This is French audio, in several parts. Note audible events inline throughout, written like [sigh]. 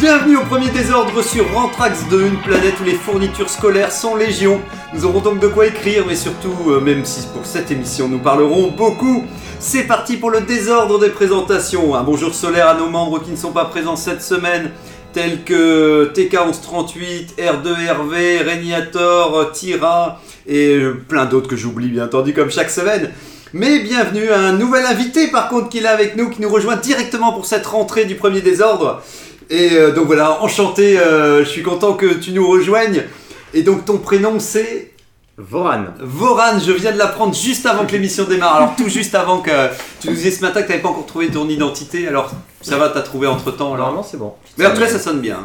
Bienvenue au premier désordre sur Rantrax 2, une planète où les fournitures scolaires sont légion. Nous aurons donc de quoi écrire, mais surtout, euh, même si pour cette émission nous parlerons beaucoup, c'est parti pour le désordre des présentations. Un bonjour solaire à nos membres qui ne sont pas présents cette semaine, tels que TK1138, R2RV, Régnator, Tira et euh, plein d'autres que j'oublie bien entendu comme chaque semaine. Mais bienvenue à un nouvel invité par contre qui est là avec nous, qui nous rejoint directement pour cette rentrée du premier désordre. Et euh, donc voilà, enchanté, euh, je suis content que tu nous rejoignes. Et donc ton prénom c'est Voran. Voran, je viens de l'apprendre juste avant que l'émission démarre. Alors tout juste avant que tu nous disais ce matin que tu n'avais pas encore trouvé ton identité. Alors ça va, t'as trouvé entre temps. Normalement, c'est bon. Mais en tout cas, ça sonne bien.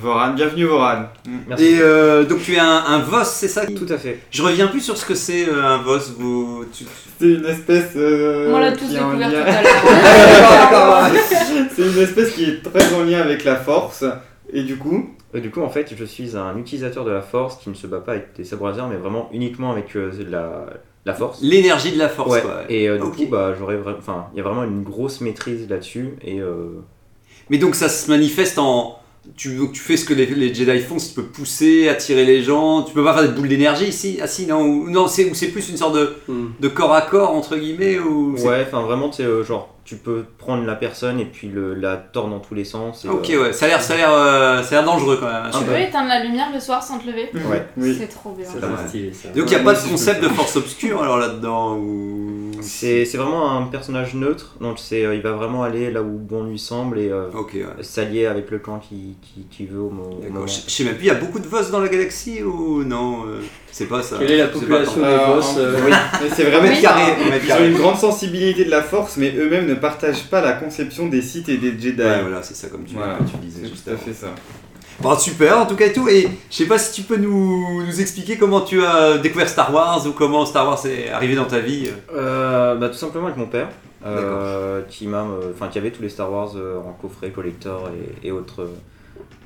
Voran, bienvenue Voran. Merci. Et euh, donc tu es un, un VOS, c'est ça? Tout à fait. Je reviens plus sur ce que c'est euh, un VOS. Vous, tu- C'est une espèce. euh, On l'a tous qui est en découvert lien- tout à l'heure. [laughs] C'est une espèce qui est très en lien avec la force. Et du coup Du coup, en fait, je suis un utilisateur de la force qui ne se bat pas avec des sabres laser, mais vraiment uniquement avec euh, la, la force. L'énergie de la force. Ouais. quoi. Et euh, du Ok. coup, bah, j'aurais enfin, il y a vraiment une grosse maîtrise là-dessus. Et euh, Mais donc ça se manifeste en. Tu, donc tu fais ce que les, les Jedi font, c'est tu peux pousser, attirer les gens. Tu peux pas faire des boules d'énergie ici Ah si, non. Ou, non, c'est plus une sorte de, de corps à corps, entre guillemets ou ouais, enfin, vraiment, tu sais, genre, tu peux prendre la personne et puis le, la tordre dans tous les sens. et, Ok, euh, ouais. Ça a l'air, ça a l'air, euh, ça a l'air dangereux quand même. Tu peux éteindre la lumière le soir sans te lever Ouais, oui. C'est trop bien. C'est. Donc il n'y a Ouais, pas de concept de force obscure alors là-dedans ou... C'est c'est vraiment un personnage neutre, donc c'est, euh, il va vraiment aller là où bon lui semble et euh, ouais. s'allier avec le clan qui, qui, qui veut au, D'accord. moment. Je sais même plus, il y a beaucoup de VOS dans la galaxie ou non euh, C'est pas ça. Quelle est la population des Euh, boss euh, Oui, mais c'est vraiment Mètre carré, Ils ont une grande sensibilité de la force, mais eux-mêmes ne partagent pas la conception des Sith et des Jedi. Ouais, voilà, c'est ça comme tu, Voilà. tu disais tout à fait ça. Bon, super, en tout cas et tout. Et je sais pas si tu peux nous, nous expliquer comment tu as découvert Star Wars ou comment Star Wars est arrivé dans ta vie. Euh, bah, tout simplement avec mon père, euh, qui m'a, euh, enfin qui avait tous les Star Wars euh, en coffret collector et, et autres euh,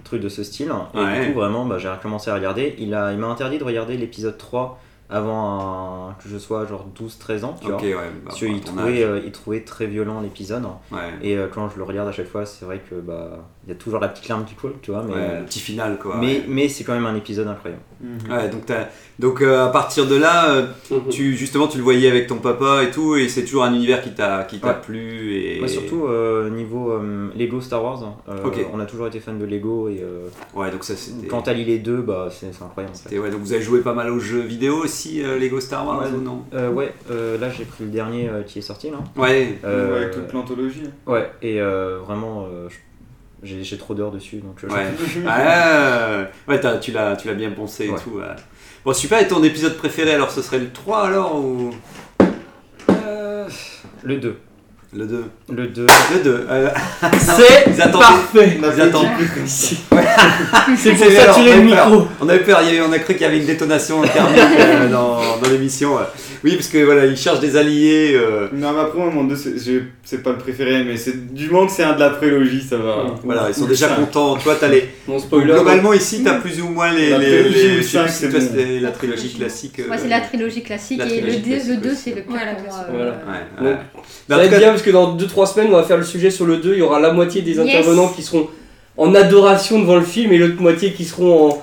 trucs de ce style. Et Ouais. du coup vraiment, bah, j'ai commencé à regarder. Il a, il m'a interdit de regarder l'épisode 3 avant un- que je sois genre 12-13 ans, tu vois. ouais. bah, Parce qu'il trouvait, euh, il trouvait très violent l'épisode. Ouais. Et euh, quand je le regarde à chaque fois, c'est vrai que bah il y a toujours la petite larme qui coule, tu vois. Mais, Ouais, le petit final quoi. mais, ouais. mais c'est quand même un épisode incroyable. Ouais, donc, t'as- donc euh, à partir de là, euh, Mhm. tu justement tu le voyais avec ton papa et tout, et c'est toujours un univers qui t'a qui t'a Ouais. plu et Moi, surtout euh, niveau euh, Lego Star Wars, euh, Ok. on a toujours été fan de Lego et euh, ouais donc ça c'était. quand t'as les deux, bah c'est incroyable. En fait. ouais, donc vous avez joué pas mal aux jeux vidéo aussi, euh, Lego Star Wars Ouais. ou non Euh, ouais, euh, là j'ai pris le dernier euh, qui est sorti là. Ouais. Euh, avec toute l'anthologie. Ouais, et euh, vraiment, euh, je- j'ai j'ai trop d'heures dessus donc. euh, Ouais. Ah, ouais, t'as- tu l'as tu l'as bien pensé et Ouais. tout. ouais. Bon super. Et ton épisode préféré alors ce serait le 3 alors ou? Euh, le 2. le 2 Le 2. Le 2. euh, [laughs] C'est parfait Ils attendent. [laughs] C'est pour C'est- alors, saturer on le avait peur. micro On avait peur, on a cru qu'il y avait une détonation thermique euh, dans, dans l'émission. Oui, parce que voilà, ils cherchent des alliés. euh, Non, mais après, moi, mon 2, c'est c'est pas le préféré, mais c'est du moment que c'est un de la prélogie, ça va. Ouais. voilà, ils sont déjà contents. Tu vois, t'as les. [laughs] Mon spoiler Globalement, ici, t'as plus ou moins les. La les, les- c'est toi, bon. la trilogie classique. Moi, euh, c'est la trilogie classique la et le, trilogie D- classique le 2 aussi. c'est le pire Voilà, euh, Voilà. Ouais, ouais. Donc, Mais Ça va être bien parce que dans 2-3 semaines, on va faire le sujet sur le 2. Il y aura la moitié des intervenants qui seront en adoration devant le film et l'autre moitié qui seront en,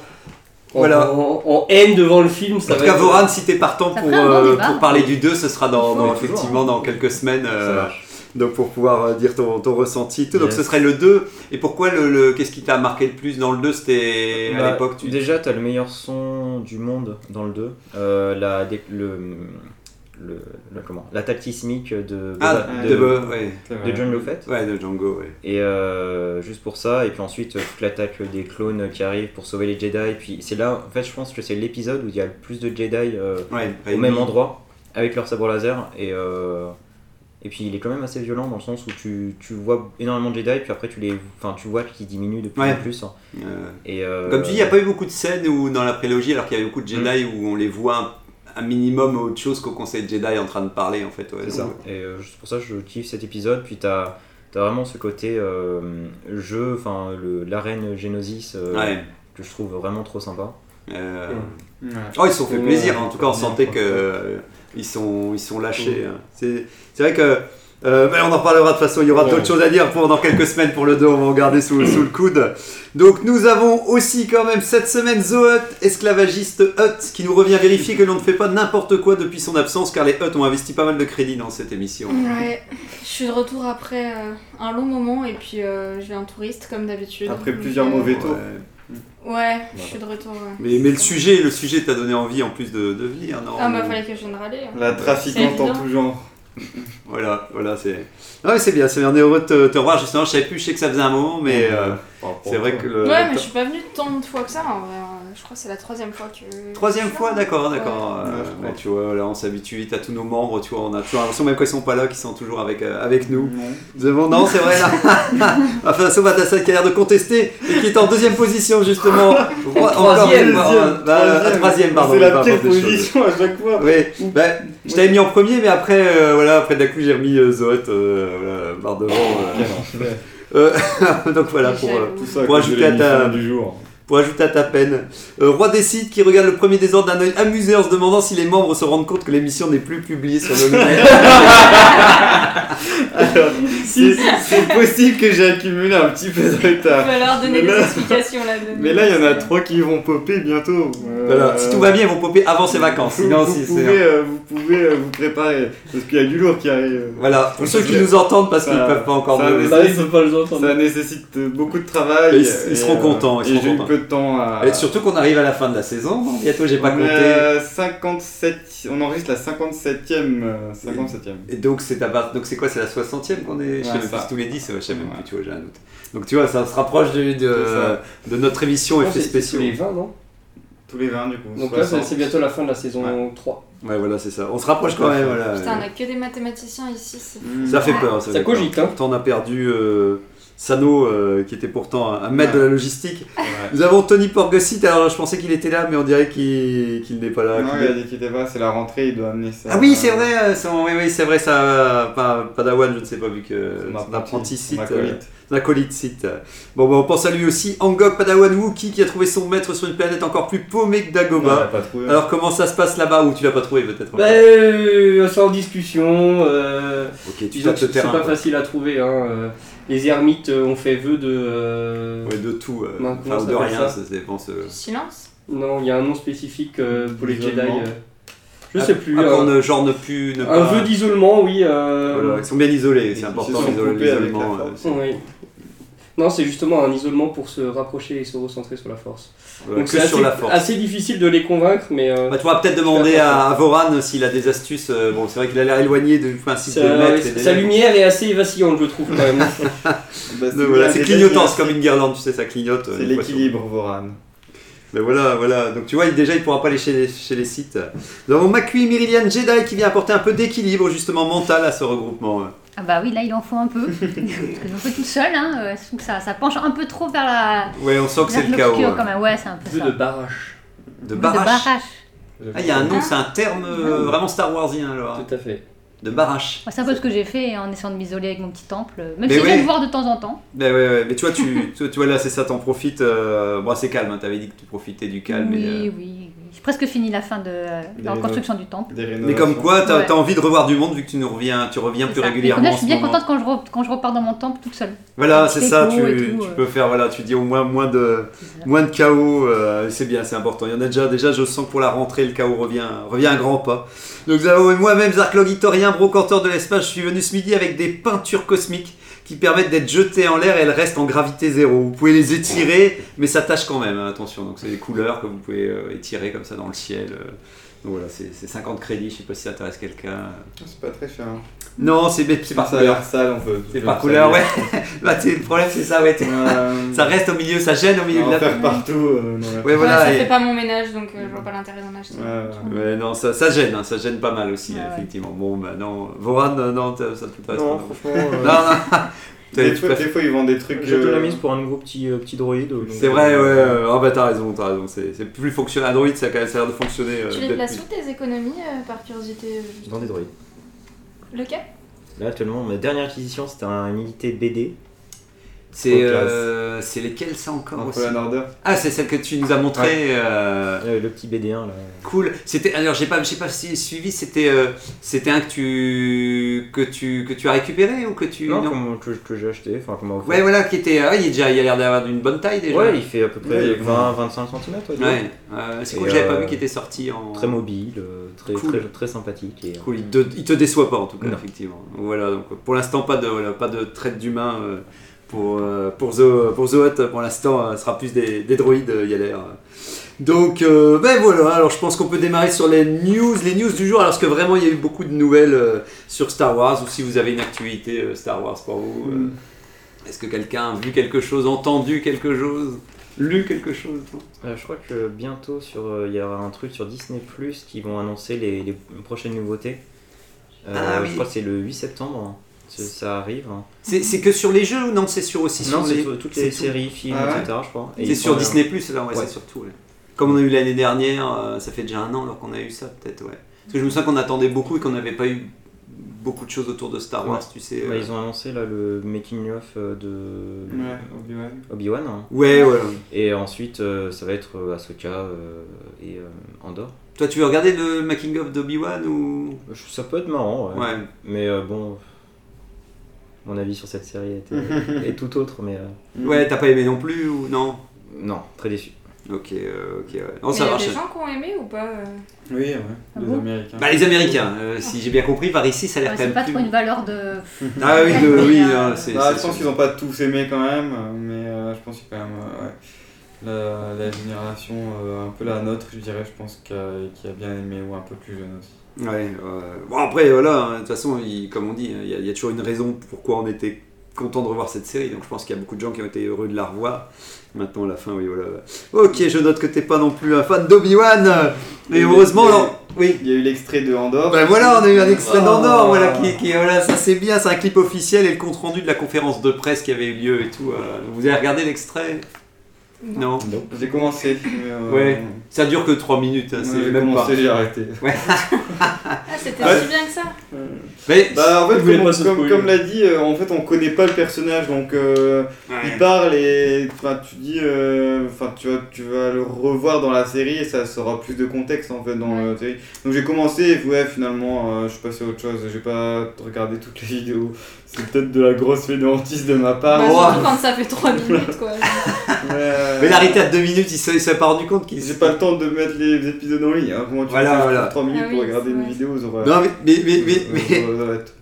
Voilà. en, en haine devant le film. Ça En tout cas, être- Voran, si t'es partant Ça pour, euh, pour parler du 2, ce sera dans, dans- Ouais, toujours, effectivement dans quelques semaines. Ça euh, marche. donc pour pouvoir euh, dire ton, ton ressenti et tout. Donc ce serait le 2. Et pourquoi le, le- qu'est-ce qui t'a marqué le plus dans le 2 C'était à Bah, l'époque tu... Déjà, t'as le meilleur son du monde dans le 2. Euh, la, le, le, le- comment L'attaque sismique de, Ah, de, de, de, ouais. Fett. De Django, ouais. Et euh, juste pour ça, et puis ensuite euh, toute l'attaque des clones qui arrivent pour sauver les Jedi. Et puis c'est là, en fait, je pense que c'est l'épisode où il y a le plus de Jedi euh, Ouais, au même endroit avec leur sabre laser. Et, euh, Et puis il est quand même assez violent dans le sens où tu, tu vois énormément de Jedi, puis après tu les, enfin tu vois qu'ils diminuent de plus Ouais. en plus. Euh, Et euh, Comme tu dis, il n'y a pas eu beaucoup de scènes où, dans la prélogie, alors qu'il y avait beaucoup de Jedi où on les voit un, minimum autre chose qu'au Conseil Jedi en train de parler en fait. Ouais, C'est ça. Et euh, c'est pour ça que je kiffe cet épisode. Puis t'as as vraiment ce côté euh, jeu, enfin l'arène Geonosis euh, Ouais. que je trouve vraiment trop sympa. euh, Ouais. Oh, ils se sont fait plaisir, hein. en tout cas on sentait que euh, ils sont, ils sont lâchés. hein. C'est c'est vrai que. Euh, mais on en reparlera de toute façon, il y aura Ouais. d'autres choses à dire pendant quelques semaines pour le 2, on va en garder sous, sous le coude. Donc nous avons aussi quand même cette semaine Zohut, esclavagiste Hutt, qui nous revient vérifier que l'on ne fait pas n'importe quoi depuis son absence, car les Hutt ont investi pas mal de crédit dans cette émission. Ouais, je suis de retour après euh, un long moment et puis euh, je vais en touriste comme d'habitude. Après plusieurs euh, mauvais tours. Ouais. Ouais, je suis de retour. ouais. Mais, mais le sujet, le sujet t'a donné envie en plus de, de venir, non Ah bah fallait que je vienne râler. hein. La trafiquante en tout genre. [laughs] Voilà, voilà, c'est. Ouais, c'est bien, c'est bien, on est heureux de te, te revoir. Justement, je savais plus, je sais que ça faisait un moment, mais euh, c'est vrai que le. Ouais, mais je suis pas venue tant de fois que ça en vrai. Je crois que c'est la troisième fois que. Troisième fois, d'accord, d'accord. Ouais. Euh, Ouais, tu vois, là, on s'habitue vite à tous nos membres, tu vois, on a toujours l'impression, même quand ils sont pas là, qu'ils sont toujours avec, euh, avec nous. Non. C'est vrai, là. [laughs] enfin, Sobatassa qui a l'air de contester et qui est en deuxième position, justement. [laughs] Troisième, bah, euh, troisième, pardon. C'est la pire position à chaque fois. Oui, bah, je t'avais mis en premier, mais après, euh, voilà, après d'un coup, j'ai remis euh, Zoët, euh, voilà, barre devant. [laughs] donc voilà, pour, euh, ajouter à ta- du jour. Pour ajouter à ta peine. Euh, Roi des sites qui regarde le premier désordre d'un œil amusé en se demandant si les membres se rendent compte que l'émission n'est plus publiée sur le net. [laughs] Alors, c'est c'est possible que j'ai accumulé un petit peu de Il retard. va leur donner Mais là- des explications là. de- Mais là, il y en a trois qui vont popper bientôt. Euh, voilà, si tout va bien, ils vont popper avant ses vacances. Vous, Sinon, vous si c'est- pouvez, euh, vous pouvez euh, vous préparer parce qu'il y a du lourd qui arrive. Voilà, pour ceux qui Ça- nous entendent parce qu'ils ça- peuvent pas encore ça nous- nécessite- pas les entendre. Ça nécessite beaucoup de travail. Et ils- ils seront contents, ils et seront j'ai eu peu de temps à. Et surtout qu'on arrive à la fin de la saison. non Bientôt, j'ai pas on compté. à 57, on enregistre la 57e. euh, 57e. Et donc c'est à part- donc c'est quoi C'est la 60e qu'on est Je sais Les 10, ouais, je sais même Ouais. plus, tu vois, j'ai un doute. Donc tu vois, ça se rapproche de, de, notre émission effets c'est- c'est spéciaux. tous les 20, non? Tous les 20 du coup. Donc là, c'est 60. c'est bientôt la fin de la saison Ouais. 3. Ouais, voilà, c'est ça. On se rapproche quand même, voilà. Putain, on a que des mathématiciens ici. c'est-. Ça fait peur. Ça fait peur. cogite, hein. Pourtant, on a perdu euh, Sano, euh, qui était pourtant un maître Ouais. de la logistique. [laughs] Ouais. Nous avons Tony Porgesit. Alors, je pensais qu'il était là, mais on dirait qu'il n'est pas là. Non, il est- a dit qu'il était pas, c'est la rentrée, il doit amener ça. Ah oui, c'est vrai. euh, oui, oui, c'est vrai. Ça, pas Padawan, je ne sais pas vu que Son apprenti site. acolyte. Son acolyte site. Bon, bon, on pense à lui aussi. Angok Padawan Wookie qui a trouvé son maître sur une planète encore plus paumée que Dagobah. pas trouvé. Alors, comment ça se passe là-bas Ou tu l'as pas trouvé peut-être Bah, euh, c'est en discussion. Euh, Ok, tu que le c'est pas quoi. facile à trouver. Hein. euh, Les ermites euh, ont fait vœu de. euh, Ouais, de tout. euh, Enfin, ça de rien, ça ça dépend. ce- Silence? Non, il y a un nom spécifique euh, pour les Jedi. Euh, Je Ah, sais plus. ah, euh, genre ne plus. Ne un pas- vœu d'isolement, oui. euh, Voilà, ils sont bien isolés, Ils c'est important sont avec la euh, force. c'est- Oui. Non, c'est justement un isolement pour se rapprocher et se recentrer sur la force. Donc c'est assez, difficile de les convaincre, mais euh, Bah, tu pourras peut-être demander à, à Voran s'il a des astuces. euh, bon, c'est vrai qu'il a l'air éloigné du principe de sa, maître. des- sa lumière est assez vacillante, je trouve quand même. [laughs] Bah, voilà, c'est clignotant, c'est comme une guirlande, tu sais, ça clignote. euh, C'est l'équilibre, Voran. Mais voilà, voilà. Donc tu vois, déjà, il pourra pas aller chez les, chez les sites. Nous avons Makui Myrilian Jedi qui vient apporter un peu d'équilibre, justement, mental à ce regroupement. Ah bah oui, là il en faut un peu. [laughs] Parce que un peu tout seul, hein. euh, je trouve que ça, ça penche un peu trop vers la. Ouais, on sent que c'est vers le chaos. euh, quand même. Ouais, c'est un peu ça. de barrage. De barrage. barrage. Ah, il y a un nom, c'est un terme euh, vraiment Star Warsien alors. Tout à fait. De barrage. Ouais, c'est un peu ce que j'ai fait en essayant de m'isoler avec mon petit temple. Même Mais si j'aime ouais. voir de temps en temps. Mais, ouais, ouais, mais tu vois, tu, [laughs] tu, vois là, c'est ça, t'en profites. euh, Bon, c'est calme, hein, t'avais dit que tu profitais du calme. oui, et, euh, oui, oui. J'ai presque fini la fin de, de la reconstruction du temple. Mais comme quoi, t'as Ouais. as envie de revoir du monde vu que tu nous reviens, tu reviens plus ça. régulièrement. En je suis bien moment. contente quand je, re- quand je repars dans mon temple toute seule. Voilà, c'est ça, tu, tout, tu euh. peux faire, voilà, tu dis au moins moins de, moins de chaos, euh, c'est bien, c'est important. Il y en a déjà, déjà, je sens que pour la rentrée, le chaos revient, revient à grands pas. Donc moi-même, Zarklogitorien, brocanteur de l'espace, je suis venu ce midi avec des peintures cosmiques qui permettent d'être jetées en l'air et elles restent en gravité zéro. Vous pouvez les étirer, mais ça tâche quand même, hein, attention. Donc c'est des couleurs que vous pouvez euh, étirer comme ça dans le ciel. euh. Donc voilà, c'est c'est 50 crédits, je sais pas si ça intéresse quelqu'un. C'est pas très cher. Non, c'est c'est par couleur. l'air sale, on peut. C'est par couleur, ouais. [laughs] bah, t'sais, le problème, c'est ça, ouais. t'es- Ça reste au milieu, ça gêne au milieu en de la faire partout. euh, non, Ouais, voilà. ça et- fait pas mon ménage donc euh, je vois pas l'intérêt d'en acheter. Ouais, non, ça, ça gêne, hein, ça gêne pas mal aussi, Ouais, ouais. effectivement. Bon, bah non, Voran, euh, non, ça te fait pas Non, franchement, euh, [laughs] Non, non. [laughs] Des fois, préfères- des fois, ils vendent des trucs. J'ai de la euh, mise pour un nouveau petit, euh, petit droïde. C'est vrai, ouais. euh, euh, Ah bah t'as raison, t'as raison. C'est plus fonctionnel. Android, ça a quand même ça a l'air de fonctionner. euh, Tu les places où tes économies euh, par curiosité euh, juste Dans des droïdes. Lequel? Là, actuellement, ma dernière acquisition, c'était un unité BD. C'est euh, c'est lesquels ça encore Un aussi. Ah, c'est celle que tu nous as montré. Ouais. euh, Euh, le petit BD1 là. Cool. C'était alors j'ai pas j'ai pas si- suivi. C'était euh, c'était un que tu que tu que tu as récupéré ou que tu Non, que, que j'ai acheté, enfin offert. Ouais voilà qui était ah, il est déjà il a l'air d'avoir d'une bonne taille déjà. Ouais, il fait à peu près Ouais. 20-25 cm. Ouais, euh, c'est cool, j'avais pas vu qu'il était sorti en. Très mobile, euh, très, Cool. très, très sympathique. Et, euh, Cool, il te, il te déçoit pas en tout cas, Non. effectivement. Voilà, donc pour l'instant, pas de, voilà, pas de traite d'humain euh, pour, euh, pour, The, pour The Hut. Pour l'instant, euh, ce sera plus des, des droïdes, euh, il y a l'air. Donc, euh, ben voilà, alors je pense qu'on peut démarrer sur les news, les news du jour, alors que vraiment il y a eu beaucoup de nouvelles euh, sur Star Wars, ou si vous avez une actualité euh, Star Wars pour vous. euh, Mm. Est-ce que quelqu'un a vu quelque chose, entendu quelque chose, lu quelque chose Euh, je crois que bientôt euh, il y aura un truc sur Disney Plus qui vont annoncer les, les prochaines nouveautés. Euh, Ah oui. Je crois que c'est le 8 septembre. Ça- arrive. hein. C'est c'est que sur les jeux ou non C'est sur aussi Non, sur c'est les sur toutes c'est les tout séries, films, Ah ouais etc. Je crois. Et C'est sur Disney Plus, là, ouais, Ouais. c'est surtout. ouais. Comme on a eu l'année dernière, euh, ça fait déjà un an alors qu'on a eu ça, peut-être, ouais. Parce que je me souviens qu'on attendait beaucoup et qu'on n'avait pas eu beaucoup de choses autour de Star Wars, Ouais. tu sais. Bah, euh. ils ont annoncé là le making of euh, de Ouais, Obi-Wan. Obi-Wan. hein. Ouais, ouais. Et ensuite, euh, ça va être Ahsoka euh, et euh, Andor. Toi, tu veux regarder le making of d'Obi-Wan ou? Ça peut être marrant, ouais. Ouais. Mais euh, bon, mon avis sur cette série était, [laughs] est tout autre, mais euh, Ouais, t'as pas aimé non plus ou non? Non, très déçu. Ok, euh, ok, ouais. Non, Mais ça il y a des gens qui ont aimé ou pas euh? Oui, ouais. Ah les bon? Américains. Bah, les Américains, euh, si j'ai bien compris, par ici, ça a l'air Ouais, quand C'est même pas plus. trop une valeur de. Ah oui, de- oui, euh, non, c'est. Ah, c'est je pense qu'ils n'ont pas tous aimé quand même, mais euh, je pense qu'il y a quand même euh, ouais, la, la génération euh, un peu la nôtre, je dirais, je pense, qui a, qui a bien aimé, ou un peu plus jeune aussi. Ouais, euh, bon après voilà, hein, de toute façon, il- comme on dit, hein, il y, a- il y a toujours une raison pourquoi on était content de revoir cette série, donc je pense qu'il y a beaucoup de gens qui ont été heureux de la revoir. Maintenant, à la fin, oui, voilà. Ok, je note que t'es pas non plus un fan d'Obi-Wan, mais heureusement, il y a- alors, oui. Il y a eu l'extrait de Andorre. Ben voilà, on a eu un extrait Oh. d'Andorre, voilà, qui, qui- voilà, ça c'est bien, c'est un clip officiel et le compte rendu de la conférence de presse qui avait eu lieu et tout. euh, vous avez regardé l'extrait? Non. J'ai commencé. euh, Ouais. Ça dure que 3 minutes, hein, ouais, c'est j'ai même commencé, j'ai arrêté. [laughs] Ouais. Ah, c'était Ouais. si bien que ça Mais Bah en fait, comme, comme, l'a dit, euh, en fait on connaît pas le personnage donc euh, Ouais. il parle et enfin tu dis, euh, enfin tu vas tu vas le revoir dans la série et ça sera plus de contexte en fait dans la série. Donc j'ai commencé et ouais finalement euh, je suis passé à autre chose. J'ai pas regardé toutes les [laughs] vidéos. C'est peut-être de la grosse fainéantise de ma part. Bah, Oh. Surtout quand ça fait 3 minutes quoi. [laughs] Mais, euh, Mais l'arrêté à 2 minutes, il s'est il s'est pas rendu compte qu'il J'ai pas le temps de mettre les épisodes en ligne. Hein. Comment tu Voilà, fais voilà. 3 minutes Ah pour regarder une vidéo aurait- Non, mais, mais, mais, mais, aurait [laughs] être-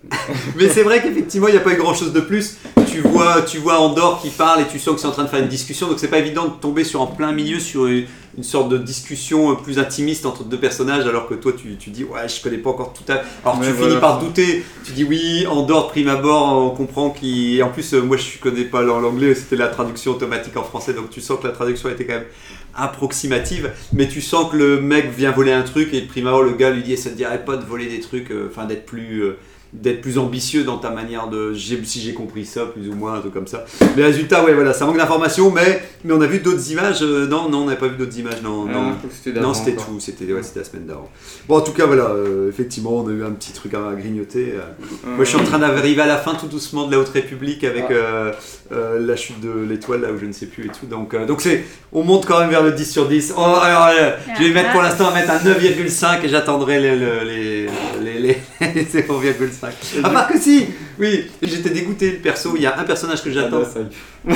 mais c'est vrai qu'effectivement, il n'y a pas eu grand chose de plus. Tu vois, tu vois Andorre qui parle et tu sens que c'est en train de faire une discussion, donc c'est pas évident de tomber sur en plein milieu sur une, une sorte de discussion euh, plus intimiste entre deux personnages, alors que toi tu, tu dis ouais, je connais pas encore tout à. Alors tu voilà. finis par douter, tu dis oui, Andorre, prime abord, on comprend qu'il. En plus, euh, moi je connais pas l'anglais, c'était la traduction automatique en français, donc tu sens que la traduction était quand même approximative, mais tu sens que le mec vient voler un truc et de prime abord le gars lui dit ça te dirait pas de voler des trucs, euh, enfin d'être plus euh, d'être plus ambitieux dans ta manière de si j'ai compris ça plus ou moins un truc comme ça. Mais résultat ouais voilà ça manque d'informations mais mais on a vu d'autres images euh, non non on n'a pas vu d'autres images non Ah, non non c'était tout c'était ouais, c'était la semaine d'avant. Bon en tout cas voilà euh, effectivement on a eu un petit truc à grignoter. euh. Moi je suis en train d'arriver à la fin tout doucement de la Haute République avec Ah. euh, euh, la chute de l'étoile là où je ne sais plus et tout. Donc euh, donc c'est on monte quand même vers le 10 sur 10. Oh, alors, je vais mettre pour l'instant à mettre un 9,5 et j'attendrai les, les, les, les, les- les 0,5. À part que si Oui j'étais dégoûté le perso. Il y a un personnage que j'attends. Adasai.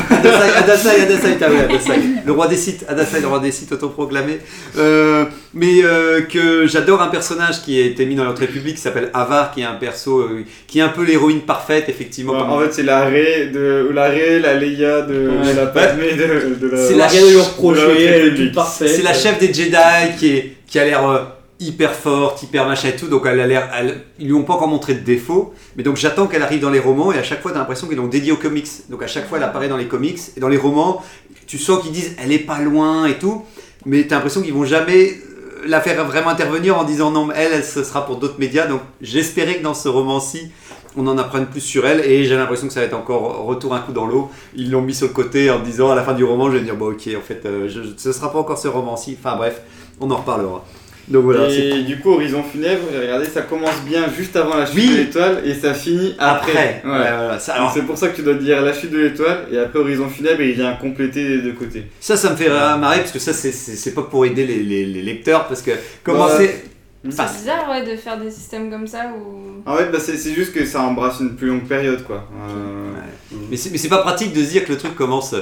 Adasai, Adasai, Adasai, t'as vu, Adasai. [laughs] Le roi des sites, Adasai, le roi des sites autoproclamé. Euh, mais euh, que j'adore un personnage qui a été mis dans notre République qui s'appelle Avar, qui est un perso euh, qui est un peu l'héroïne parfaite, effectivement. Ouais, en fait, c'est la Ré, de, la Ré, la Leia de, Ouais. de la Padmé de, de la. C'est de République. toute parfaite. C'est la chef des Jedi qui, est, qui a l'air euh, hyper forte, hyper machin et tout, donc elle a l'air, elle- ils lui ont pas encore montré de défaut, mais donc j'attends qu'elle arrive dans les romans et à chaque fois t'as l'impression qu'ils l'ont dédiée aux comics, donc à chaque fois elle apparaît dans les comics et dans les romans, tu sens qu'ils disent elle est pas loin et tout, mais t'as l'impression qu'ils vont jamais euh, la faire vraiment intervenir en disant non, elle ce sera pour d'autres médias, donc j'espérais que dans ce roman-ci on en apprenne plus sur elle et j'ai l'impression que ça va être encore retour un coup dans l'eau. Ils l'ont mis sur le côté en disant à la fin du roman, je vais dire bon ok en fait euh, je, ce sera pas encore ce roman-ci. Enfin bref, on en reparlera. Donc voilà. c'est- et du coup, Horizon Funèbre, j'ai regardé, ça commence bien juste avant la chute Oui. de l'étoile et ça finit après. Après, Ouais. ouais, voilà, ça, Donc alors- c'est pour ça que tu dois dire la chute de l'étoile et après Horizon Funèbre et il vient compléter les deux côtés. Ça, ça me fait marrer parce que ça, c'est- c'est c'est pas pour aider les, les- les lecteurs parce que commencer. Enfin, C'est bizarre ouais, de faire des systèmes comme ça où. En fait, bah, c'est c'est juste que ça embrasse une plus longue période quoi. Euh, mais c'est mais c'est pas pratique de se dire que le truc commence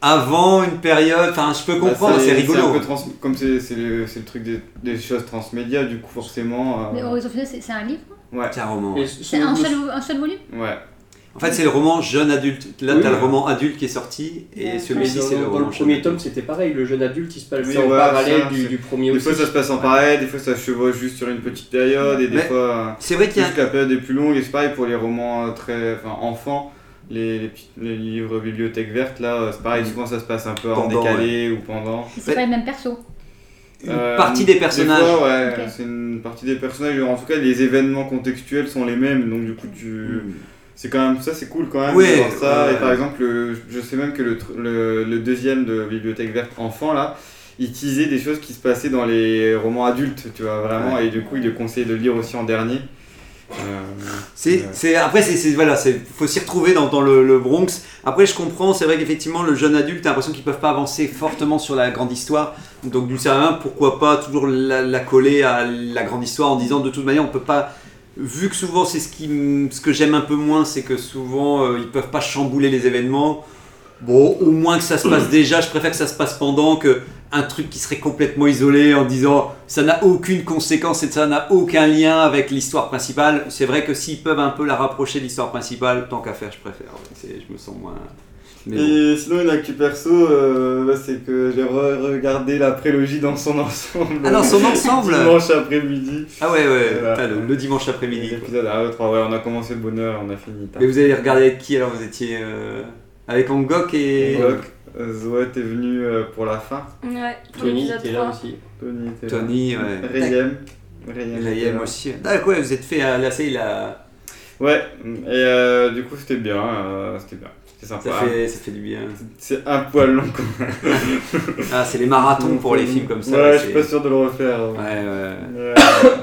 avant une période. Enfin, je peux bah, comprendre, c'est un rigolo. peu trans- Comme c'est c'est le, c'est le truc des, des choses transmédia, du coup, forcément. euh, Mais Horizon c'est c'est un livre Ouais. C'est un roman. C'est un seul, un seul volume? Ouais. En fait, c'est le roman jeune adulte. Là, Oui. t'as le roman adulte qui est sorti et Mais celui-ci, c'est le dans roman le premier tome, c'était pareil. Le jeune adulte, il se passait Oui, en ouais, parallèle ça, du, du premier Des aussi. fois ça se passe en parallèle, des fois ça chevauche juste sur une petite période et des Mais fois. c'est vrai qu'il y a- la période est plus longue et c'est pareil pour les romans euh, très. Enfin, enfants. Les, les, petits- les livres bibliothèque verte, là, euh, c'est pareil, souvent ça se passe un peu en décalé ou pendant. C'est pas les mêmes persos. Une Euh, partie des personnages. fois, ouais, c'est une partie des personnages. En tout cas, les événements contextuels sont les mêmes, donc du coup, tu. C'est quand même ça, c'est cool quand même. Ouais, de voir ça. ouais. Et par exemple, le- je sais même que le, le, le deuxième de Bibliothèque Verte enfant là, il teasait des choses qui se passaient dans les romans adultes, tu vois vraiment. Et du coup, il le conseillait de lire aussi en dernier. Euh, C'est, ouais. c'est- après, c'est, c'est- voilà, c'est, faut s'y retrouver dans, dans le, le Bronx. Après, je comprends, c'est vrai qu'effectivement, le jeune adulte, t'as l'impression qu'ils peuvent pas avancer fortement sur la grande histoire. Donc, d'une certaine manière, pourquoi pas toujours la, la coller à la grande histoire en disant de toute manière, on peut pas. Vu que souvent, c'est ce, qui, ce que j'aime un peu moins, c'est que souvent, euh, ils peuvent pas chambouler les événements. Bon, au moins que ça se passe déjà, je préfère que ça se passe pendant que un truc qui serait complètement isolé en disant ça n'a aucune conséquence et ça n'a aucun lien avec l'histoire principale. C'est vrai que s'ils peuvent un peu la rapprocher de l'histoire principale, tant qu'à faire, je préfère. Je me sens moins. Mais bon. Et sinon, une actu perso, euh, c'est que j'ai re-regardé la prélogie dans son [laughs] ensemble. Ah, dans son ensemble? Dimanche après-midi. Ah ouais, ouais, Voilà. le, le dimanche après-midi. L'épisode à 3 ouais, on a commencé de bonne heure, on a fini. Mais vous avez regardé avec qui alors Vous étiez euh, avec Angok et. Donc, euh, Zoé était venue euh, pour la fin. Ouais, pour Tony était là 3. aussi. Tony était là. Tony, ouais. Rayem. Rayem aussi. D'accord, ouais, vous êtes fait à la il a. Ouais, et euh, du coup c'était bien, euh, c'était bien, c'était sympa. Ça fait, ça fait du bien. C'est un poil long quand [laughs] même. Ah, c'est les marathons pour les films comme ça. Ouais, je suis pas sûr de le refaire. Ouais, ouais. Ouais,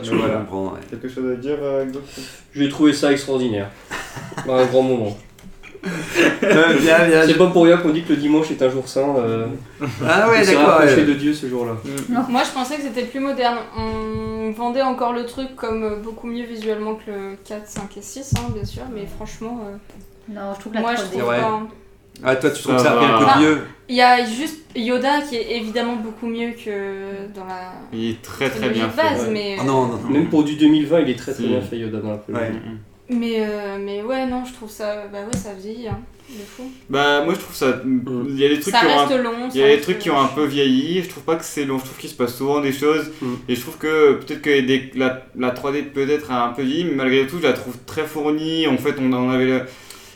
Je [coughs] comprendre. ouais. Quelque chose à dire, euh, J'ai trouvé ça extraordinaire. [laughs] un grand moment. [laughs] Euh, bien, bien. C'est pas pour rien qu'on dit que le dimanche est un jour saint. euh, Ah ouais, d'accord. rapproché ouais. de Dieu ce jour-là. Moi je pensais que c'était plus moderne. On vendait encore le truc comme euh, beaucoup mieux visuellement que le 4, 5 et 6, hein, bien sûr, mais franchement, euh, Non, je trouve que la moi je 3D. trouve Ouais. pas. Ah, toi, tu trouves Ça que ça va. peu mieux Il y a juste Yoda qui est évidemment beaucoup mieux que dans la Il est très très trilogie bien de fait. base, ouais. mais. Ah non, non, non. Même pour du 2020, il est très très Si. bien fait Yoda dans la prélogie. Mais, euh, mais ouais, non, je trouve ça. Bah ouais, ça vieillit, hein, de fou. Bah moi je trouve ça, il y a des trucs Ça qui ont un reste long. Il y ça a des trucs qui ont un peu vieilli, je trouve pas que c'est long, je trouve qu'il se passe souvent des choses, Mm. et je trouve que peut-être que des- la, la 3D peut-être a un peu vieilli, mais malgré tout je la trouve très fournie, en fait on en avait le-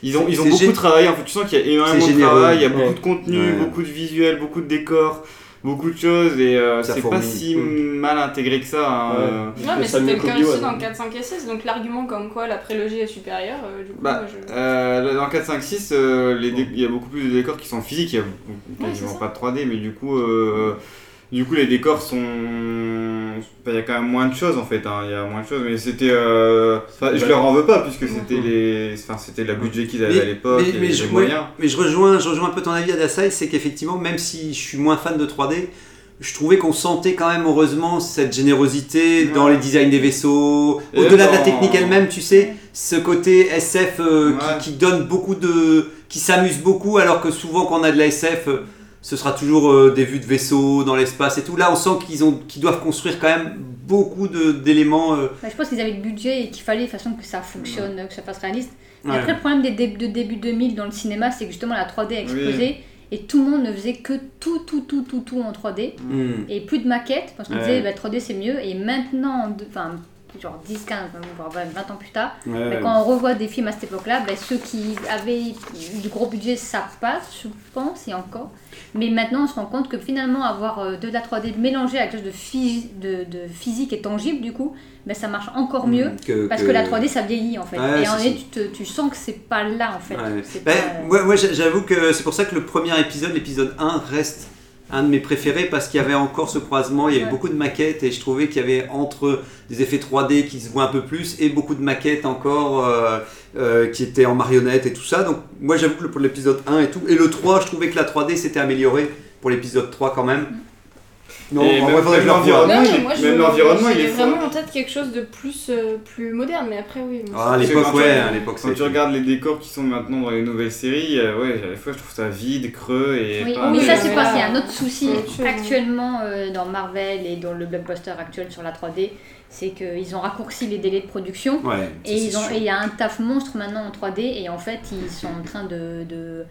Ils ont, ils ont beaucoup gé- travaillé, en fait tu sens qu'il y a énormément de travail, il y a Ouais. beaucoup de contenu, Ouais. beaucoup de visuels, beaucoup de décors, beaucoup de choses, et euh, c'est pas si Mm. mal intégré que ça. hein, Ouais. euh. Ouais, mais Ça c'était le cas aussi dans hein. le 4, 5 et 6, donc l'argument comme quoi la prélogie est supérieure, euh, du coup, Bah, moi je. euh, dans 4, 5, 6, euh, les dé- il y a beaucoup plus de décors qui sont physiques, il y a quasiment ça. pas de 3D, mais du coup, euh, du coup les décors sont. Il y a quand même moins de choses en fait, hein, il y a moins de choses, mais c'était. euh, enfin, je leur en veux pas puisque c'était les. Enfin, c'était le budget qu'ils avaient Mais- à l'époque mais- les je- moyens. Mais je rejoins, je rejoins un peu ton avis, Adasai, c'est qu'effectivement, même si je suis moins fan de 3D, je trouvais qu'on sentait quand même heureusement cette générosité Ouais. dans les designs des vaisseaux, au-delà de la technique elle-même, tu sais, ce côté SF euh, Ouais. qui, qui donne beaucoup de. qui s'amuse beaucoup, alors que souvent quand on a de la SF, euh, ce sera toujours euh, des vues de vaisseaux dans l'espace et tout. Là, on sent qu'ils ont, qu'ils doivent construire quand même beaucoup de- d'éléments. euh, Bah, je pense qu'ils avaient le budget et qu'il fallait de toute façon que ça fonctionne, que ça fasse réaliste. Et Ouais. après, le problème des, dé- de début 2000 dans le cinéma, c'est que justement la 3D a explosé. et tout le monde ne faisait que tout, tout, tout, tout, tout en 3D. Hmm. Et plus de maquettes, parce qu'on Ouais. disait bah, 3D c'est mieux. Et maintenant, enfin, genre 10, 15, voire 20 20 ans plus tard, Ouais, quand on revoit des films à cette époque-là, bah, ceux qui avaient du gros budget savent pas, je pense, et encore. Mais maintenant, on se rend compte que finalement, avoir euh, de la 3D mélangée avec quelque chose de, phy- de, de physique et tangible, du coup, bah, ça marche encore mieux. Hmm, que- parce que- que... la 3D, ça vieillit en fait. Ouais, et en ça. tu, te- tu sens que c'est pas là en fait. Ouais. Ben, pas, euh, moi, j'a- j'avoue que c'est pour ça que le premier épisode, l'épisode 1, reste un de mes préférés parce qu'il y avait encore ce croisement, il y avait Ouais. beaucoup de maquettes et je trouvais qu'il y avait entre des effets 3D qui se voient un peu plus et beaucoup de maquettes encore euh, euh, qui étaient en marionnette et tout ça. Donc moi j'avoue que pour l'épisode 1 et tout, et le 3, je trouvais que la 3D s'était améliorée pour l'épisode 3 quand même. Non, Et en même- même l'environnement, il même l'environnement, il j'ai est vraiment en tête quelque chose de plus, euh, plus moderne, mais après, oui. Ah, à Parce que l'époque, ouais, à l'époque, Quand tu regardes les décors qui sont maintenant dans les nouvelles séries, euh, ouais, à la fois je trouve ça vide, creux et. Oui, pas- mais ça c'est là, pas, c'est un autre souci actuellement euh, dans Marvel et dans le blockbuster actuel sur la 3D, c'est qu'ils ont raccourci les délais de production Ouais, et c'est ils ont, sûr. et il y a un taf monstre maintenant en 3D et en fait ils sont en train de, de,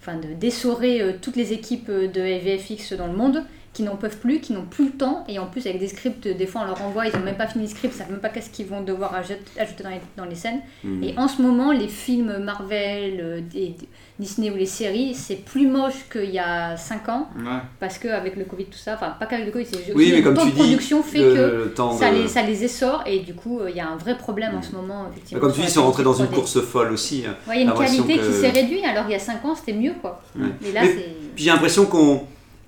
enfin, de dessorer euh, toutes les équipes de VFX dans le monde qui n'en peuvent plus, qui n'ont plus le temps et en plus avec des scripts, des fois on leur envoie, ils n'ont même pas fini le script, ils savent même pas qu'est-ce qu'ils vont devoir ajouter, dans, les, dans les scènes. Hmm. Et en ce moment, les films Marvel, euh, des- Disney ou les séries, c'est plus moche qu'il y a 5 ans Ouais. parce qu'avec le Covid, tout ça, enfin pas qu'avec le Covid, c'est Oui, le temps de production fait le- que le temps ça, de- les, ça les essore et du coup euh, il y a un vrai problème en ce moment. Effectivement, Comme tu dis, ils sont rentrés dans une qualité 3D. course folle aussi. hein. Ouais, il y a une qualité que- qui s'est réduite alors il y a 5 ans c'était mieux quoi. Ouais. Mais là. Puis j'ai l'impression qu'on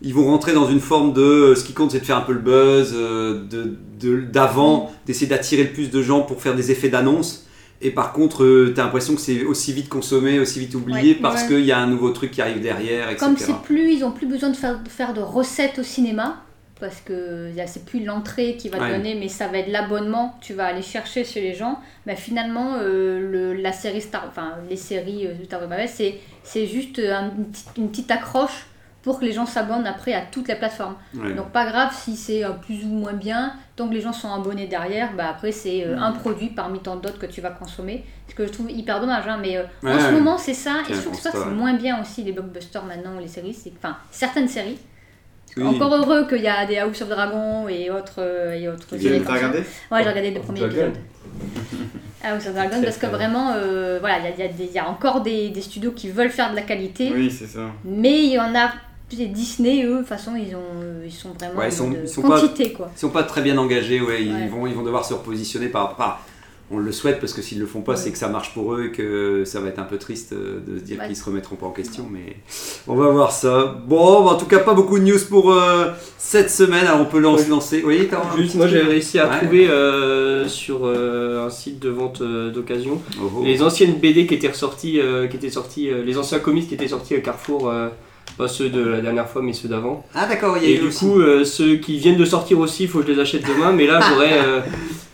ils vont rentrer dans une forme de euh, ce qui compte c'est de faire un peu le buzz euh, de de- d'avant d'essayer d'attirer le plus de gens pour faire des effets d'annonce et par contre tu t'as l'impression que c'est aussi vite consommé aussi vite oublié Ouais. parce Ouais. qu'il y a un nouveau truc qui arrive derrière etc Comme c'est plus, ils ont plus besoin de faire, de faire de recettes au cinéma parce que c'est plus l'entrée qui va te donner, mais ça va être l'abonnement que tu vas aller chercher chez les gens. Bah, finalement, euh, le- la série Star, enfin les séries euh, de Star Wars c'est c'est juste euh, un- une petite accroche pour que les gens s'abonnent après à toutes les plateformes. Ouais. Donc pas grave si c'est euh, plus ou moins bien, tant que les gens sont abonnés derrière, bah après c'est euh, un produit parmi tant d'autres que tu vas consommer. Ce que je trouve hyper dommage, hein, mais euh, en ce ouais. moment c'est ça, et je trouve que ça c'est moins bien aussi les blockbusters maintenant, les séries, c'est enfin certaines séries. Oui. Encore heureux qu'il y a des House of Dragon et autres et autres Tu ça. regardé Ouais, j'ai regardé le premier Dragon. épisode. [laughs] House of Dragon parce que vraiment, euh, voilà, y y, il y a encore des, des studios qui veulent faire de la qualité, Oui, c'est ça. mais il y en a. les Disney, eux, de toute façon, ils, ont, euh, ils sont vraiment Ouais, ils sont- ils sont pas- quantité, quoi. ils sont pas très bien engagés ouais, ils Ouais. vont ils vont devoir se repositionner par rapport à- on le souhaite parce que s'ils le font pas, Ouais. c'est que ça marche pour eux et que ça va être un peu triste euh, de se dire Ouais. qu'ils se remettront pas en question. Mais on va voir ça. Bon, bah, en tout cas, pas beaucoup de news pour euh, cette semaine. Alors on peut lancer. Ouais. lancer. Oui, Juste, moi j'ai réussi à Ouais. trouver euh, sur euh, un site de vente euh, d'occasion Oh, oh. les anciennes BD qui étaient ressorties, euh, qui étaient sorties, euh, les anciens comics qui étaient sortis à Carrefour, euh, pas ceux de la dernière fois mais ceux d'avant. Ah d'accord, il y a Et eu du aussi. coup, euh, ceux qui viennent de sortir aussi, il faut que je les achète demain, mais là j'aurai [laughs] euh,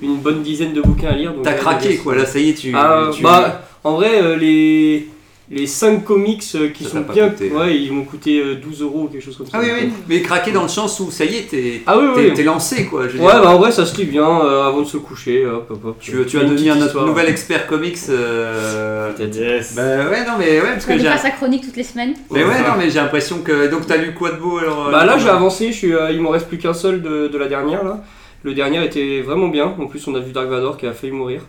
une bonne dizaine de bouquins à lire. donc T'as craqué quoi, là ça y est, tu. Ah, tu- bah, en vrai, euh, les, les 5 comics euh, qui Ça sont pas bien. coûté. ouais, ils m'ont coûté euh, 12 euros ou quelque chose comme ça. Ah oui, oui, mais craqué dans le sens où ça y est, t'es Ah oui, oui. lancé quoi. Je Ouais, dire. bah en vrai, ça se lit bien euh, avant de se coucher. Hop, hop, hop. Tu, tu vas devenir petite notre histoire. nouvel expert comics. euh, Yes. Bah ouais, non mais ouais, parce On que j'ai. fasse sa chronique toutes les semaines. Mais ouais, non, mais j'ai l'impression que. Donc, t'as lu quoi de beau alors euh, Bah là, j'ai avancé, je suis, euh, il m'en reste plus qu'un seul de, de la dernière là. Le dernier était vraiment bien. En plus, on a vu Dark Vador qui a failli mourir.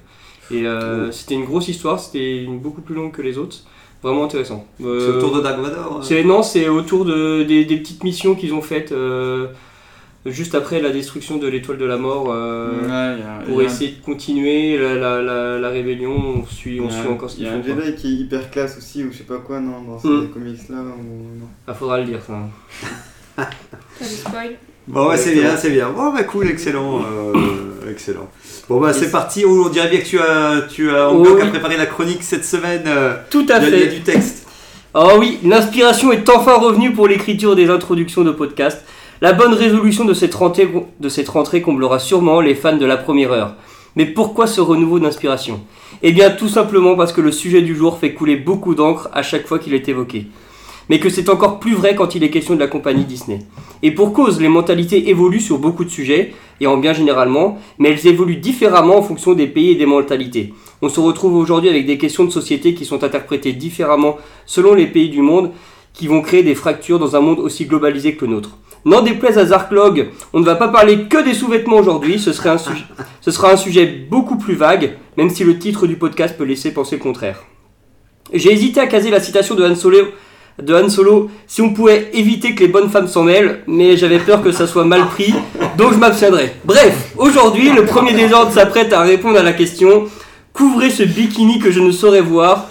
Et euh, Oh. c'était une grosse histoire, c'était beaucoup plus longue que les autres. Vraiment intéressant. C'est Euh, autour de Dark Vador euh C'est non, c'est autour de, des, des petites missions qu'ils ont faites euh, juste après la destruction de l'étoile de la mort euh, Ouais, il y a- pour il y a- essayer de continuer la, la, la, la rébellion. On suit, on a- suit encore ce Il y a un. Jedi qui est hyper classe aussi, ou je sais pas quoi, non, dans ces Hmm. comics là. Ou... non. Ah, faudra le dire ça. [laughs] T'as du spoil. Bon, ouais, c'est bien, c'est bien. Bon, bah cool, excellent. euh, excellent. Bon, bah c'est parti. Oh, on dirait bien que tu as, tu as Oh, encore qu'à oui. préparer la chronique cette semaine. euh, Tout Il à y, a- il y a fait. du texte. Oh oui, l'inspiration est enfin revenue pour l'écriture des introductions de podcasts. La bonne résolution de cette, rentrée, de cette rentrée comblera sûrement les fans de la première heure. Mais pourquoi ce renouveau d'inspiration? Eh bien tout simplement parce que le sujet du jour fait couler beaucoup d'encre à chaque fois qu'il est évoqué. Mais que c'est encore plus vrai quand il est question de la compagnie Disney. Et pour cause, les mentalités évoluent sur beaucoup de sujets, et en bien généralement, mais elles évoluent différemment en fonction des pays et des mentalités. On se retrouve aujourd'hui avec des questions de société qui sont interprétées différemment selon les pays du monde, qui vont créer des fractures dans un monde aussi globalisé que le nôtre. N'en déplaise à Zarklog, on ne va pas parler que des sous-vêtements aujourd'hui, ce, sera un sujet beaucoup plus vague, même si le titre du podcast peut laisser penser le contraire. J'ai hésité à caser la citation de Han Solo, de Han Solo si on pouvait éviter que les bonnes femmes s'en mêlent, mais j'avais peur que ça soit mal pris, donc je m'abstiendrai. Bref, aujourd'hui, le premier désordre s'apprête à répondre à la question Couvrez ce bikini que je ne saurais voir.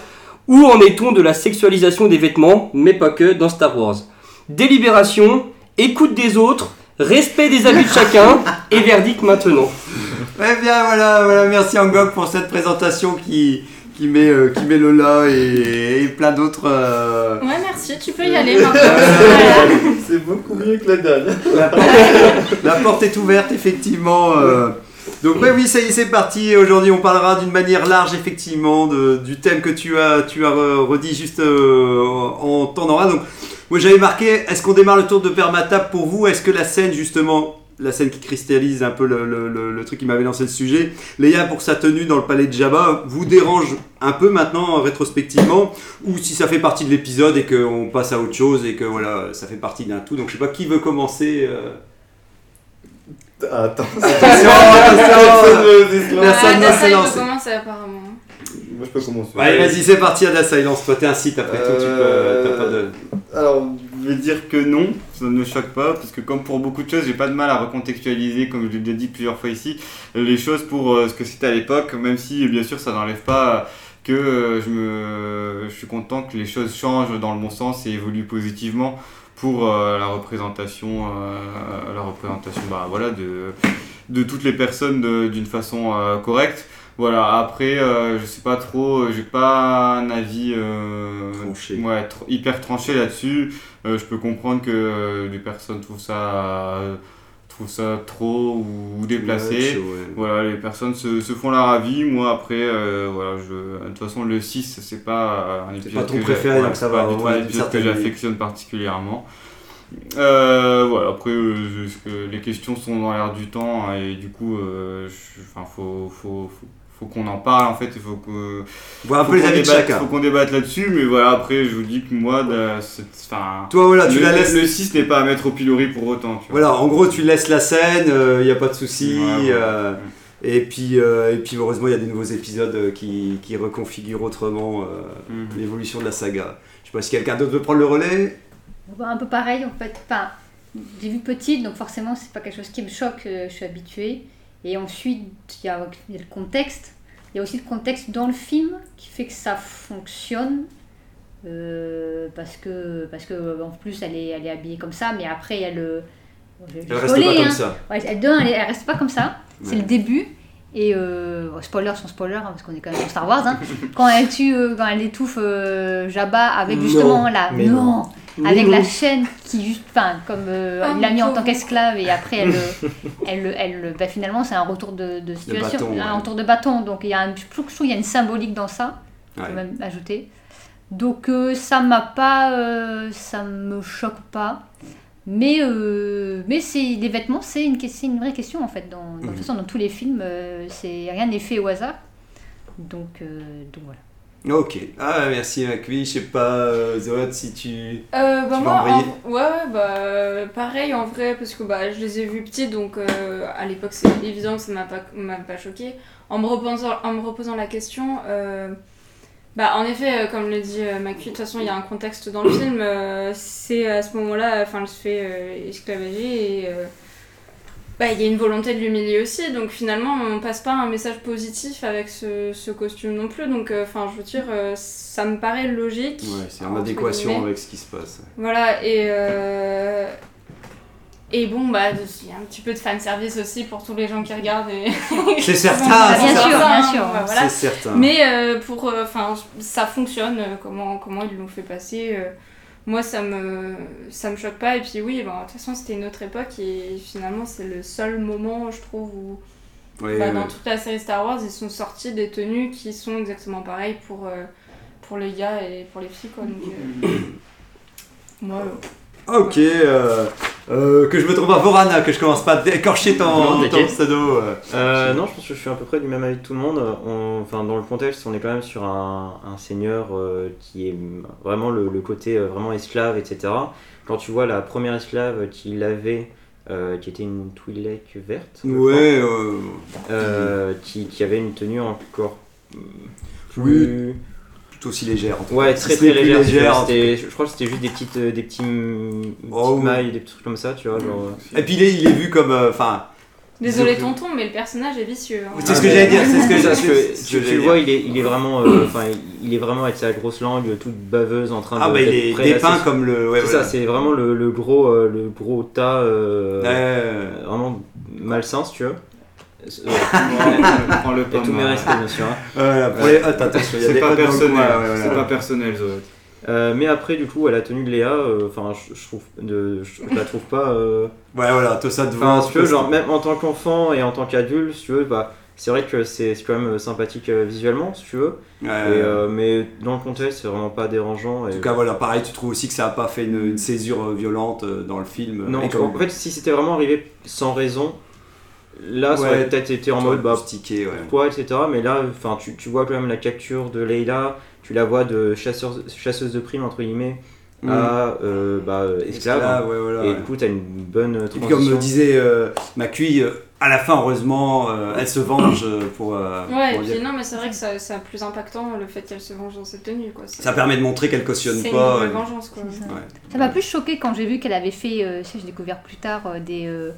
Où en est-on de la sexualisation des vêtements, mais pas que, dans Star Wars? Délibération, écoute des autres, respect des avis de chacun, et verdict maintenant. Eh bien voilà, voilà, merci Angok pour cette présentation qui, qui, met, euh, qui met Lola et, et plein d'autres. euh, Ouais, merci, tu peux y aller maintenant. [laughs] [laughs] C'est beaucoup mieux que la dernière. La porte, [laughs] la porte est ouverte, effectivement. euh. Donc, ouais, oui, ça y est, c'est parti. Aujourd'hui, on parlera d'une manière large, effectivement, de- du thème que tu as, tu as re- redit juste euh, en temps normal. Donc, moi, j'avais marqué est-ce qu'on démarre le tour de Permatap pour vous? Est-ce que la scène, justement, la scène qui cristallise un peu le, le- le- le truc qui m'avait lancé le sujet, Léa, pour sa tenue dans le palais de Jabba, vous dérange un peu maintenant, rétrospectivement Ou si ça fait partie de l'épisode et qu'on passe à autre chose et que voilà, ça fait partie d'un tout. Donc, je sais pas qui veut commencer. euh, Attends, [laughs] Attention, attention. Personne Personne Ah, ne s'est commencer apparemment. Moi je peux commencer. Ouais, vas-y, c'est parti, Ada Silence. Toi, t'es un site après tout, tu peux. Pas de. Alors, vais dire que non, ça ne me choque pas, parce que comme pour beaucoup de choses, j'ai pas de mal à recontextualiser, comme je l'ai déjà dit plusieurs fois ici, les choses pour euh, ce que c'était à l'époque, même si bien sûr ça n'enlève pas que euh, je, me, je suis content que les choses changent dans le bon sens et évoluent positivement pour euh, la représentation, la représentation bah, voilà, de, de toutes les personnes d'une façon correcte. Voilà, après, euh, je sais pas trop, euh, j'ai pas un avis euh, Tranché. ouais, tr- hyper tranché là-dessus. Je peux comprendre que des personnes trouvent ça, trouvent ça trop ou déplacé. Ouais, chaud, ouais. Voilà, les personnes se, se font leur avis. Moi, après, voilà, je, de toute façon, le 6, c'est pas un épisode pas ton que préféré, donc ça va, pas un épisode que j'affectionne particulièrement. Euh, voilà, après, euh, les questions sont dans l'air du temps hein, et du coup, euh, faut, faut, faut, faut qu'on en parle en fait. Il faut que. Voir un faut peu les qu'on avis de débatte- chacun. Faut qu'on débatte là-dessus, mais voilà, après, je vous dis que moi, enfin. Toi, voilà, tu le, la laisses. Le 6 n'est pas à mettre au pilori pour autant. Tu vois. Voilà, en gros, tu laisses la scène, il n'y a pas de souci. Ouais, ouais. euh, et, puis, euh, et puis, heureusement, il y a des nouveaux épisodes euh, qui, qui reconfigurent autrement euh, Mhm. l'évolution de la saga. Je sais pas si quelqu'un d'autre veut prendre le relais. Un peu pareil en fait. Enfin, j'ai vu petite, donc forcément c'est pas quelque chose qui me choque, euh, je suis habituée. Et ensuite, il y, a le contexte. Il y a aussi le contexte dans le film qui fait que ça fonctionne. Euh, parce que parce que en plus elle est, elle est habillée comme ça, mais après il y a le. je Elle reste pas comme ça. Elle, reste pas comme ça. C'est le début. Et euh, spoiler sans spoiler, hein, parce qu'on est quand même dans Star Wars. hein. [laughs] quand elle tue, euh, quand elle étouffe euh, Jabba avec Non, justement la. mais Non, Avec la chaîne qui juste. Enfin, comme euh, Ah, il l'a mis en tant qu'esclave et après elle. le- [laughs] elle, le- elle, le- bah, finalement, c'est un retour de, de situation. bâton, un ouais. retour de bâton. Donc il y a un, je trouve il y a une symbolique dans ça. Ouais. Quand même ajouter. Donc euh, ça m'a pas. euh, ça me choque pas. Mais, euh, mais c'est les vêtements, c'est une, que- c'est une vraie question en fait. Dans, dans- De toute façon, dans tous les films, euh, c'est rien n'est fait au hasard. Donc, euh, donc voilà. Ok. Ah, merci, Macui. Je sais pas, euh, si tu. Euh, bah Tu moi, en- ouais, ouais, bah pareil en vrai, parce que bah, je les ai vus petits, donc euh, à l'époque c'est évident que ça m'a pas, m'a pas choqué. En me reposant, en me reposant la question, euh, bah en effet, euh, comme le dit Macui, de toute façon il y a un contexte dans le film, c'est à ce moment-là, enfin elle se fait esclavager et bah, il y a une volonté de l'humilier aussi, donc finalement on passe pas un message positif avec ce, ce costume non plus, donc euh, enfin je veux dire, euh, ça me paraît logique. Ouais, c'est en adéquation guillemets. avec ce qui se passe. Voilà, et. euh, Et bon, bah, il y a un petit peu de fanservice aussi pour tous les gens qui regardent. Et... [laughs] C'est certain, Bah, c'est bien sûr, certain. bien sûr. bah, voilà. C'est certain. Mais euh, pour. euh, Enfin, ça fonctionne, euh, comment, comment ils l'ont fait passer. Moi, ça me, ça me choque pas. Et puis, oui, bah, de toute façon, c'était une autre époque. Et finalement, c'est le seul moment, je trouve, où. Ouais, bah, ouais. Dans toute la série Star Wars, ils sont sortis des tenues qui sont exactement pareilles pour, euh, pour les gars et pour les filles, quoi. Donc, euh, [coughs] moi, euh, Ok, euh, Euh, que je me trompe pas, Vorana, que je commence pas à écorcher ton, Non, ton t'inquiète. pseudo. euh. Euh, non, je pense que je suis à peu près du même avis que tout le monde. On- enfin, dans le contexte, on est quand même sur un, un seigneur euh, qui est vraiment le, le côté vraiment esclave, etc. Quand tu vois la première esclave qu'il avait, qui était une Twi'lek verte, Ouais, qui, qui avait une tenue encore euh, Oui, plus... tout aussi légère. En tout Ouais, cas. très Si très légère. légère, en tout c'était- je crois que c'était juste des petites, euh, des petits, Oh, petites oui. mailles, des petits trucs comme ça, tu vois. Genre, euh. Et puis il est, il est vu comme. euh, Enfin. Désolé disons tonton, mais le personnage est vicieux. hein. C'est ce que j'allais dire, c'est ce que Parce que tu, tu vois, il est, il est vraiment, euh, [coughs] enfin, il est vraiment avec sa grosse langue toute baveuse en train de. Ah, bah il est dépeint comme le. Ouais, c'est voilà. ça, c'est vraiment le, le gros, euh, le gros tas, euh, vraiment malsain si tu veux. Euh, Prends-le Et pas tous mes respects, bien sûr. hein. Attention, C'est des pas le personnel, pas. Euh, mais après, du coup, à la tenue de Léa, euh, enfin, je, je trouve, de, je, je la trouve pas. euh, Ouais, voilà, tout ça devant. Si genre, même en tant qu'enfant et en tant qu'adulte, si tu veux, bah, c'est vrai que c'est quand même sympathique visuellement, si tu veux. Ouais, Et, ouais. mais dans le contexte, c'est vraiment pas dérangeant. En Et... tout cas, voilà, pareil, tu trouves aussi que ça a pas fait une, une césure violente dans le film. non, Et en fait, si c'était vraiment arrivé sans raison, là, ça Ouais, aurait peut-être été en mode, bah, stické, ouais. pourquoi, etc. Mais là, enfin, tu, tu vois quand même la capture de Leila, tu la vois de chasseur, chasseuse de primes, entre guillemets, Mm. à euh, bah, esclave. Esclave, ouais, voilà, et ouais. du coup, t'as une bonne Et puis, comme me disait euh, Macui, euh, à la fin, heureusement, euh, elle se venge euh, pour. euh, Ouais, et pour puis dire- non, mais c'est vrai que ça- c'est plus impactant le fait qu'elle se venge dans cette tenue. Quoi. Ça permet de montrer qu'elle cautionne C'est pas. une euh, vengeance, quoi. Ça. M'a plus choqué quand j'ai vu qu'elle avait fait, euh, ça j'ai découvert plus tard, euh, des euh,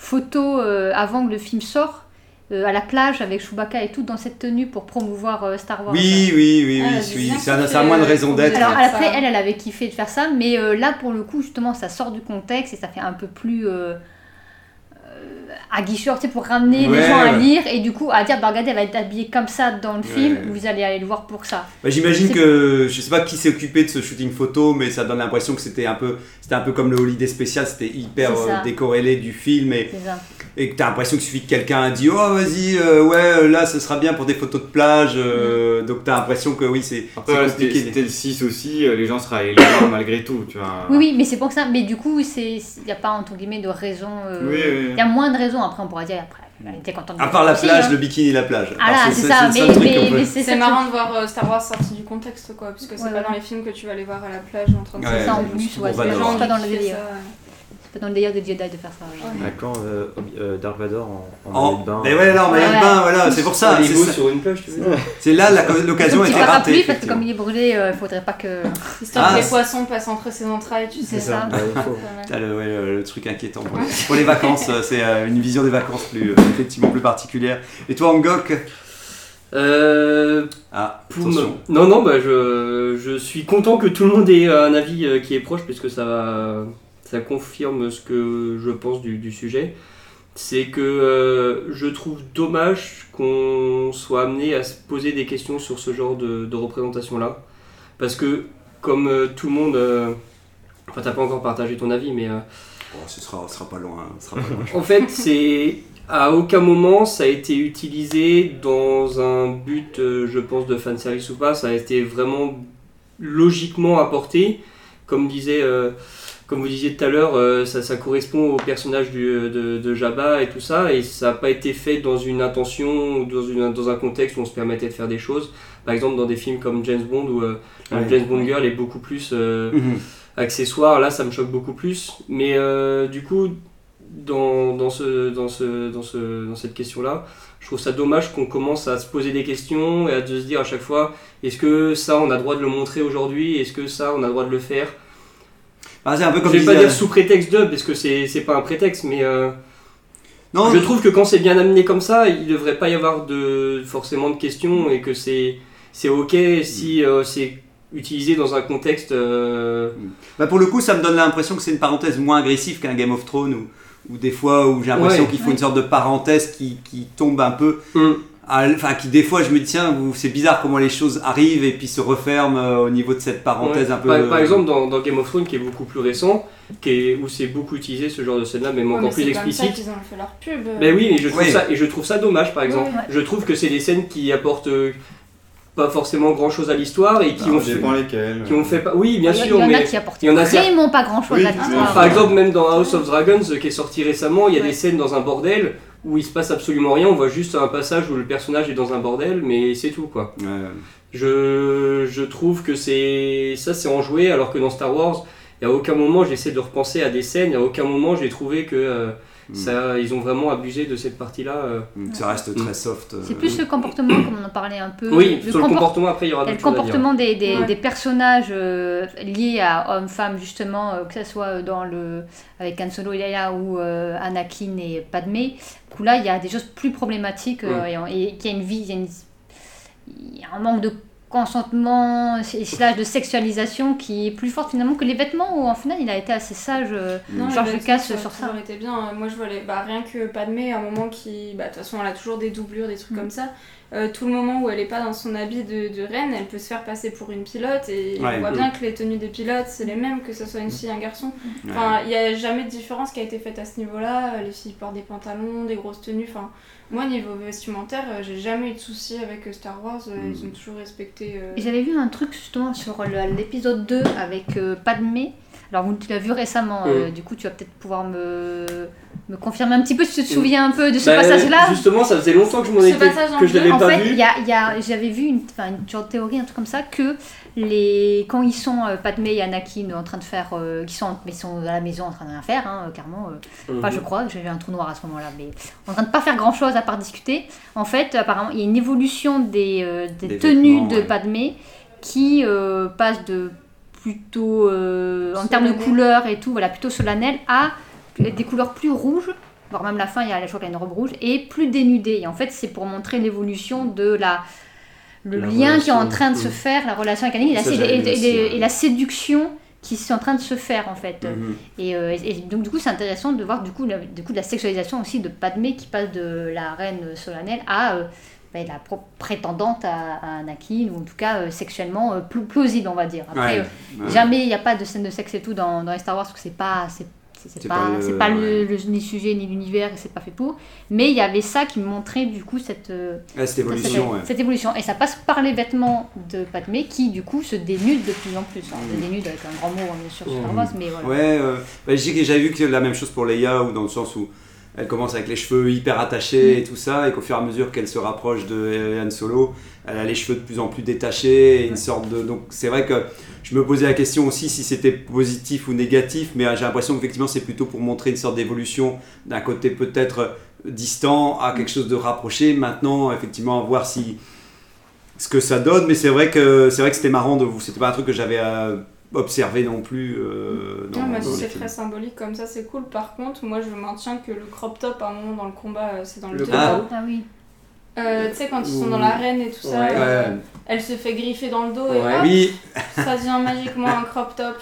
photos euh, avant que le film sorte, euh, à la plage avec Chewbacca et tout dans cette tenue pour promouvoir euh, Star Wars. Oui, oui, oui, Ah, oui, j'ai oui. ça a moins de raison d'être. Alors après, elle, elle avait kiffé de faire ça, mais euh, là pour le coup, justement, ça sort du contexte et ça fait un peu plus euh, aguicheur, tu sais, pour ramener Ouais, les gens à lire et du coup à dire, bah regardez, elle va être habillée comme ça dans le film, vous allez aller le voir pour ça. Bah, J'imagine que je sais pas qui s'est occupé de ce shooting photo, mais ça donne l'impression que c'était un peu, un peu comme le holiday spécial, c'était hyper euh, décorrélé du film et, C'est ça. Et que t'as l'impression qu'il suffit que quelqu'un a dit oh vas-y euh, ouais là ce sera bien pour des photos de plage, euh, donc t'as l'impression que oui c'est c'est compliqué. c'était le 6 aussi, euh, les gens seraient voir [coughs] malgré tout, tu vois. Oui, oui, mais c'est pour ça. Mais du coup, il n'y a pas entre guillemets de raison. euh, Oui, oui, oui. Il y a moins de raisons. Après, on pourra dire après. À part la aussi, plage, hein. le bikini et la plage. Ah là, c'est ça, mais- c'est- C'est marrant de voir euh, Star Wars sorti du contexte, quoi, puisque c'est Ouais, pas ouais. dans les films que tu vas aller voir à la plage en train de Ouais, C'est ça en c'est plus, c'est Damme. c'est pas dans le délire. Pas dans le délire de Jedi de faire ça. ouais. À quand euh, euh, Dark Vador en, en En- maillot de bain Mais ouais, là, en maillot de Ouais. bain, voilà, c'est pour ça. Un c'est sur une plage, tu veux C'est là l'occasion était ratée. parce que comme il est brûlé, euh, il faudrait pas que. Histoire Ah, que les poissons passent entre ses entrailles, tu sais. Ça. [laughs] Ouais. T'as le, ouais, le- le truc inquiétant pour les, pour les vacances, euh, c'est euh, une vision des vacances plus, euh, effectivement plus particulière. Et toi, Angok? Euh, Ah, Poum. attention. Non, non, bah, je, je suis content que tout le monde ait un avis euh, qui est proche, puisque ça, va- ça confirme ce que je pense du, du sujet. C'est que euh, je trouve dommage qu'on soit amené à se poser des questions sur ce genre de, de représentation-là. Parce que, comme euh, tout le monde. euh, Enfin, t'as pas encore partagé ton avis, mais. Bon, ce sera, ce sera pas loin. ce sera pas loin. en fait, c'est à aucun moment ça a été utilisé dans un but, je pense, de fanservice ou pas. Ça a été vraiment logiquement apporté. Comme disait, comme vous disiez tout à l'heure, euh, ça, ça correspond au personnage du- de, de Jabba et tout ça, et ça n'a pas été fait dans une intention ou dans, une, dans un contexte où on se permettait de faire des choses. Par exemple, dans des films comme James Bond, où euh, Ouais. James Bond Girl est beaucoup plus euh, Mhm. accessoire, là ça me choque beaucoup plus. Mais euh, du coup, dans, dans, ce, dans, ce, dans, ce, dans cette question-là, je trouve ça dommage qu'on commence à se poser des questions et à se dire à chaque fois est-ce que ça on a le droit de le montrer aujourd'hui? Est-ce que ça on a le droit de le faire? Ah, c'est un peu comme Je vais pas dire sous prétexte de, parce que c'est c'est pas un prétexte, mais euh, Non, je trouve que quand c'est bien amené comme ça, il devrait pas y avoir de, forcément de questions et que c'est c'est ok si euh, c'est utilisé dans un contexte. euh, Bah pour le coup, ça me donne l'impression que c'est une parenthèse moins agressive qu'un Game of Thrones ou, ou des fois où j'ai l'impression Ouais. qu'il faut une sorte de parenthèse qui, qui tombe un peu. hum. Enfin, qui des fois je me dis, tiens, c'est bizarre comment les choses arrivent et puis se referment euh, au niveau de cette parenthèse Ouais. un peu. Par, par exemple, dans, dans Game of Thrones, qui est beaucoup plus récent, qui est, où c'est beaucoup utilisé ce genre de scène-là, même Ouais, encore mais plus c'est comme ça explicite. ont fait leur pub. Ben oui, mais je trouve Oui. ça et je trouve ça dommage, par exemple. Ouais. Je trouve que c'est des scènes qui apportent euh, pas forcément grand chose à l'histoire et qui Ça ont fait, dépend lesquels. qui ont fait pas. Oui, bien Il y, sûr, il y en mais a qui apportent il y en a cer- vraiment pas grand chose Oui, à l'histoire. Par exemple, même dans House of Dragons, euh, qui est sorti récemment, il y a Ouais. des scènes dans un bordel où il se passe absolument rien. On voit juste un passage où le personnage est dans un bordel, mais c'est tout quoi. Ouais. Je, je trouve que c'est ça c'est enjoué, alors que dans Star Wars, il n'y a aucun moment j'essaie de repenser à des scènes, il n'y a aucun moment j'ai trouvé que euh. Ça, ils ont vraiment abusé de cette partie-là. euh. Mm, Ça reste très soft. euh. C'est plus le comportement, comme on en parlait un peu. Oui, le sur le comportement après il y aura le comportement des, des, Ouais. des personnages euh, liés à hommes-femmes, justement, euh, que ce soit dans le, avec Han Solo et Leia ou euh, Anakin et Padmé. Coup, là, il y a des choses plus problématiques euh, et, et qu'il y a une vie, il y a, une- il y a un manque de consentement et slash de sexualisation qui est plus forte finalement que les vêtements où en final il a été assez sage euh, Non, George les Lucas sur ça. été bien. Euh, Moi, je vois les... bah, rien que Padmé, à un moment qui. Bah, de toute façon, elle a toujours des doublures, des trucs Mm. comme ça. Euh, tout le moment où elle est pas dans son habit de, de reine, elle peut se faire passer pour une pilote. Et Ouais. on voit Mm. bien que les tenues des pilotes, c'est les mêmes, que ce soit une fille, un garçon. Ouais. Enfin, il n'y a jamais de différence qui a été faite à ce niveau-là. Les filles portent des pantalons, des grosses tenues. Enfin, moi, niveau vestimentaire, euh, j'ai jamais eu de soucis avec euh, Star Wars. Euh, Mm. Ils ont toujours respecté. euh, Et J'avais vu un truc justement sur l'épisode 2 avec euh, Padmé. Alors, vous- tu l'as vu récemment, euh, du coup, tu vas peut-être pouvoir me, me confirmer un petit peu si tu te souviens un peu de ce Bah, passage-là? Justement, ça faisait longtemps que je m'en étais passage en que je l'avais En pas fait, vu. y a- j'avais vu une, une genre de théorie, un truc comme ça, que les, quand ils sont euh, Padmé et Anakin en train de faire, euh, qui sont, ils sont à la maison en train de rien faire, hein, carrément. euh, Enfin, Mhm. je crois, vu un trou noir à ce moment-là, mais en train de pas faire grand-chose à part discuter. En fait, apparemment, il y a une évolution des, euh, des Des tenues de ouais. Padmé qui euh, passe de plutôt, euh, en termes de couleurs et tout, voilà, plutôt solennel, à des couleurs plus rouges, voire même la fin, il y a, je crois qu'il y a une robe rouge, et plus dénudée. Et en fait, c'est pour montrer l'évolution de la le La lien qui est en relation, train de se faire, la relation avec Anakin, et, la- et- la séduction qui sont en train de se faire en fait. Mhm. Et, euh, et- et donc du coup c'est intéressant de voir du coup, la, du coup de la sexualisation aussi de Padmé qui passe de la reine solennelle à euh, ben, la prétendante à, à Anakin ou en tout cas euh, sexuellement euh, pl- plausible on va dire. Après Ouais, euh, ouais. jamais il n'y a pas de scène de sexe et tout dans, dans les Star Wars parce que c'est pas c'est c'est- c'est C'est pas, pas le- c'est pas le, ni sujet ni l'univers et c'est pas fait pour mais il y avait ça qui montrait du coup cette cette cette, évolution, ouais. cette évolution et ça passe par les vêtements de Padmé qui du coup se dénudent de plus en plus Alors, se dénudent avec un grand mot hein, bien sûr sur Star Mhm. Wars mais voilà Ouais, bah, j'avais vu que la même chose pour Leia, ou dans le sens où elle commence avec les cheveux hyper attachés et tout ça, et qu'au fur et à mesure qu'elle se rapproche de Han Solo, elle a les cheveux de plus en plus détachés, et une sorte de... Donc c'est vrai que je me posais la question aussi si c'était positif ou négatif, mais j'ai l'impression qu'effectivement c'est plutôt pour montrer une sorte d'évolution d'un côté peut-être distant à quelque chose de rapproché. Maintenant, effectivement, à voir si ce que ça donne, mais c'est vrai que c'est vrai que c'était marrant de vous. C'était pas un truc que j'avais euh, observé non plus. euh, dans, Non, mais si c'est très symbolique comme ça, c'est cool. Par contre, moi je maintiens que le crop top à un moment dans le combat, euh, c'est dans le, Le 2. Ah. ah oui Euh, tu sais, quand ils sont dans l'arène et tout ça, Ouais. Ouais. elle se fait griffer dans le dos et Ouais. hop, Oui, ça devient magiquement un crop top.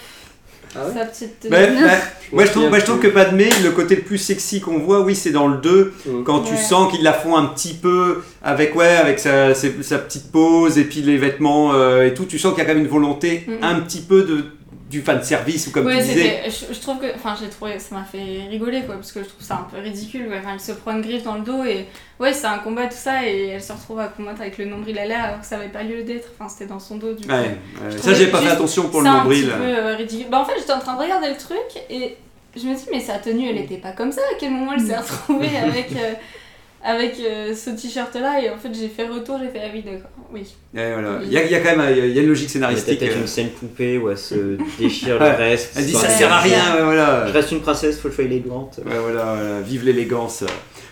Ah ouais Sa petite. mais, [laughs] mais, moi je trouve, je trouve que. Padmé, le côté le plus sexy qu'on voit, oui, c'est dans le 2, Mhm. quand tu Ouais. sens qu'ils la font un petit peu avec, ouais, avec sa, petite pose et puis les vêtements euh, et tout, tu sens qu'il y a quand même une volonté Mhm. un petit peu de, du fan service ou comme Ouais, tu disais. c'était- je, je trouve que. Enfin, j'ai trouvé. Ça m'a fait rigoler quoi, parce que je trouve ça un peu ridicule. Ouais. Enfin, il se prend une griffe dans le dos et. Ouais, c'est un combat, tout ça, et elle se retrouve à combattre avec le nombril à l'air alors que ça avait pas lieu d'être. Enfin, c'était dans son dos du coup. Ouais, Ça, j'ai pas fait attention pour le nombril. un petit peu euh, ridicule. Bah, en fait, j'étais en train de regarder le truc et je me dis, mais sa tenue, elle était pas comme ça. À quel moment elle s'est retrouvée avec, euh, [laughs] avec euh, ce t-shirt là Et en fait, j'ai fait retour, j'ai fait, ah oui, d'accord, oui. Voilà. Il y, a, il y a quand même il y a une logique Il y a scénaristique. peut-être euh, une scène poupée où elle se [laughs] déchire le reste. Elle dit ça sert à rien, ouais, voilà. Je reste une princesse, faut le faire élégante. Ouais, voilà, voilà. vive l'élégance.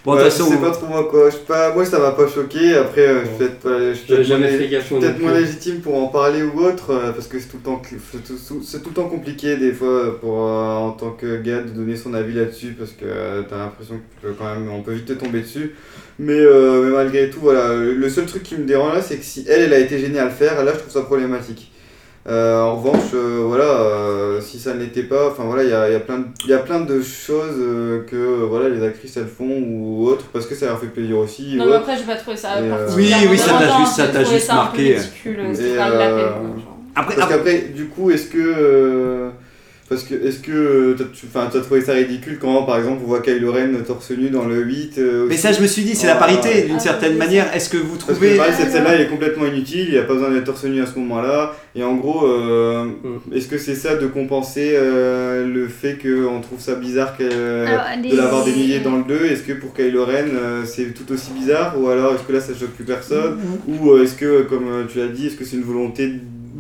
Bon, Ouais, je sais pas trop moi quoi. Je sais pas, moi ça m'a pas choqué. Après, euh, je suis peut-être pas- je suis J'avais peut-être jamais moins- fait gaffe peut-être légitime pour en parler ou autre euh, parce que c'est tout le temps c'est tout, c'est tout le temps compliqué des fois pour euh, en tant que gars de donner son avis là-dessus parce que euh, t'as l'impression que quand même on peut vite te tomber dessus. Mais, euh, mais malgré tout, voilà, le seul truc qui me dérange là, c'est que si elle, elle a été gênée à le faire, là je trouve ça problématique. Euh, en revanche, euh, voilà, euh, si ça ne l'était pas, enfin voilà, il y a, il y, a plein de- il y a plein de choses euh, que voilà, les actrices elles font ou autres parce que ça leur fait plaisir aussi. Non, mais après, j'ai pas trouvé ça euh, Oui, oui, ça t'a juste- ça t'a juste marqué. ridicule, Et, c'était pas de la peine, euh, quoi, genre. après, Parce après- qu'après, du coup, est-ce que. Parce que, est-ce que euh, tu t'as trouvé ça ridicule quand, par exemple, on voit Kylo Ren torse nu dans le 8 euh, Mais ça, je me suis dit, c'est la Ah, parité d'une Ah, certaine oui, manière. Est-ce que vous Parce que trouvez. pareil, cette scène-là, elle est complètement inutile, il n'y a pas besoin d'être torse nu à ce moment-là. Et en gros, euh, Mm. est-ce que c'est ça de compenser euh, le fait qu'on trouve ça bizarre que, Alors, les- de l'avoir dénié dans le 2 Est-ce que pour Kylo Ren, euh, c'est tout aussi bizarre? Ou alors est-ce que là, ça choque plus personne? Ou euh, est-ce que, comme tu l'as dit, est-ce que c'est une volonté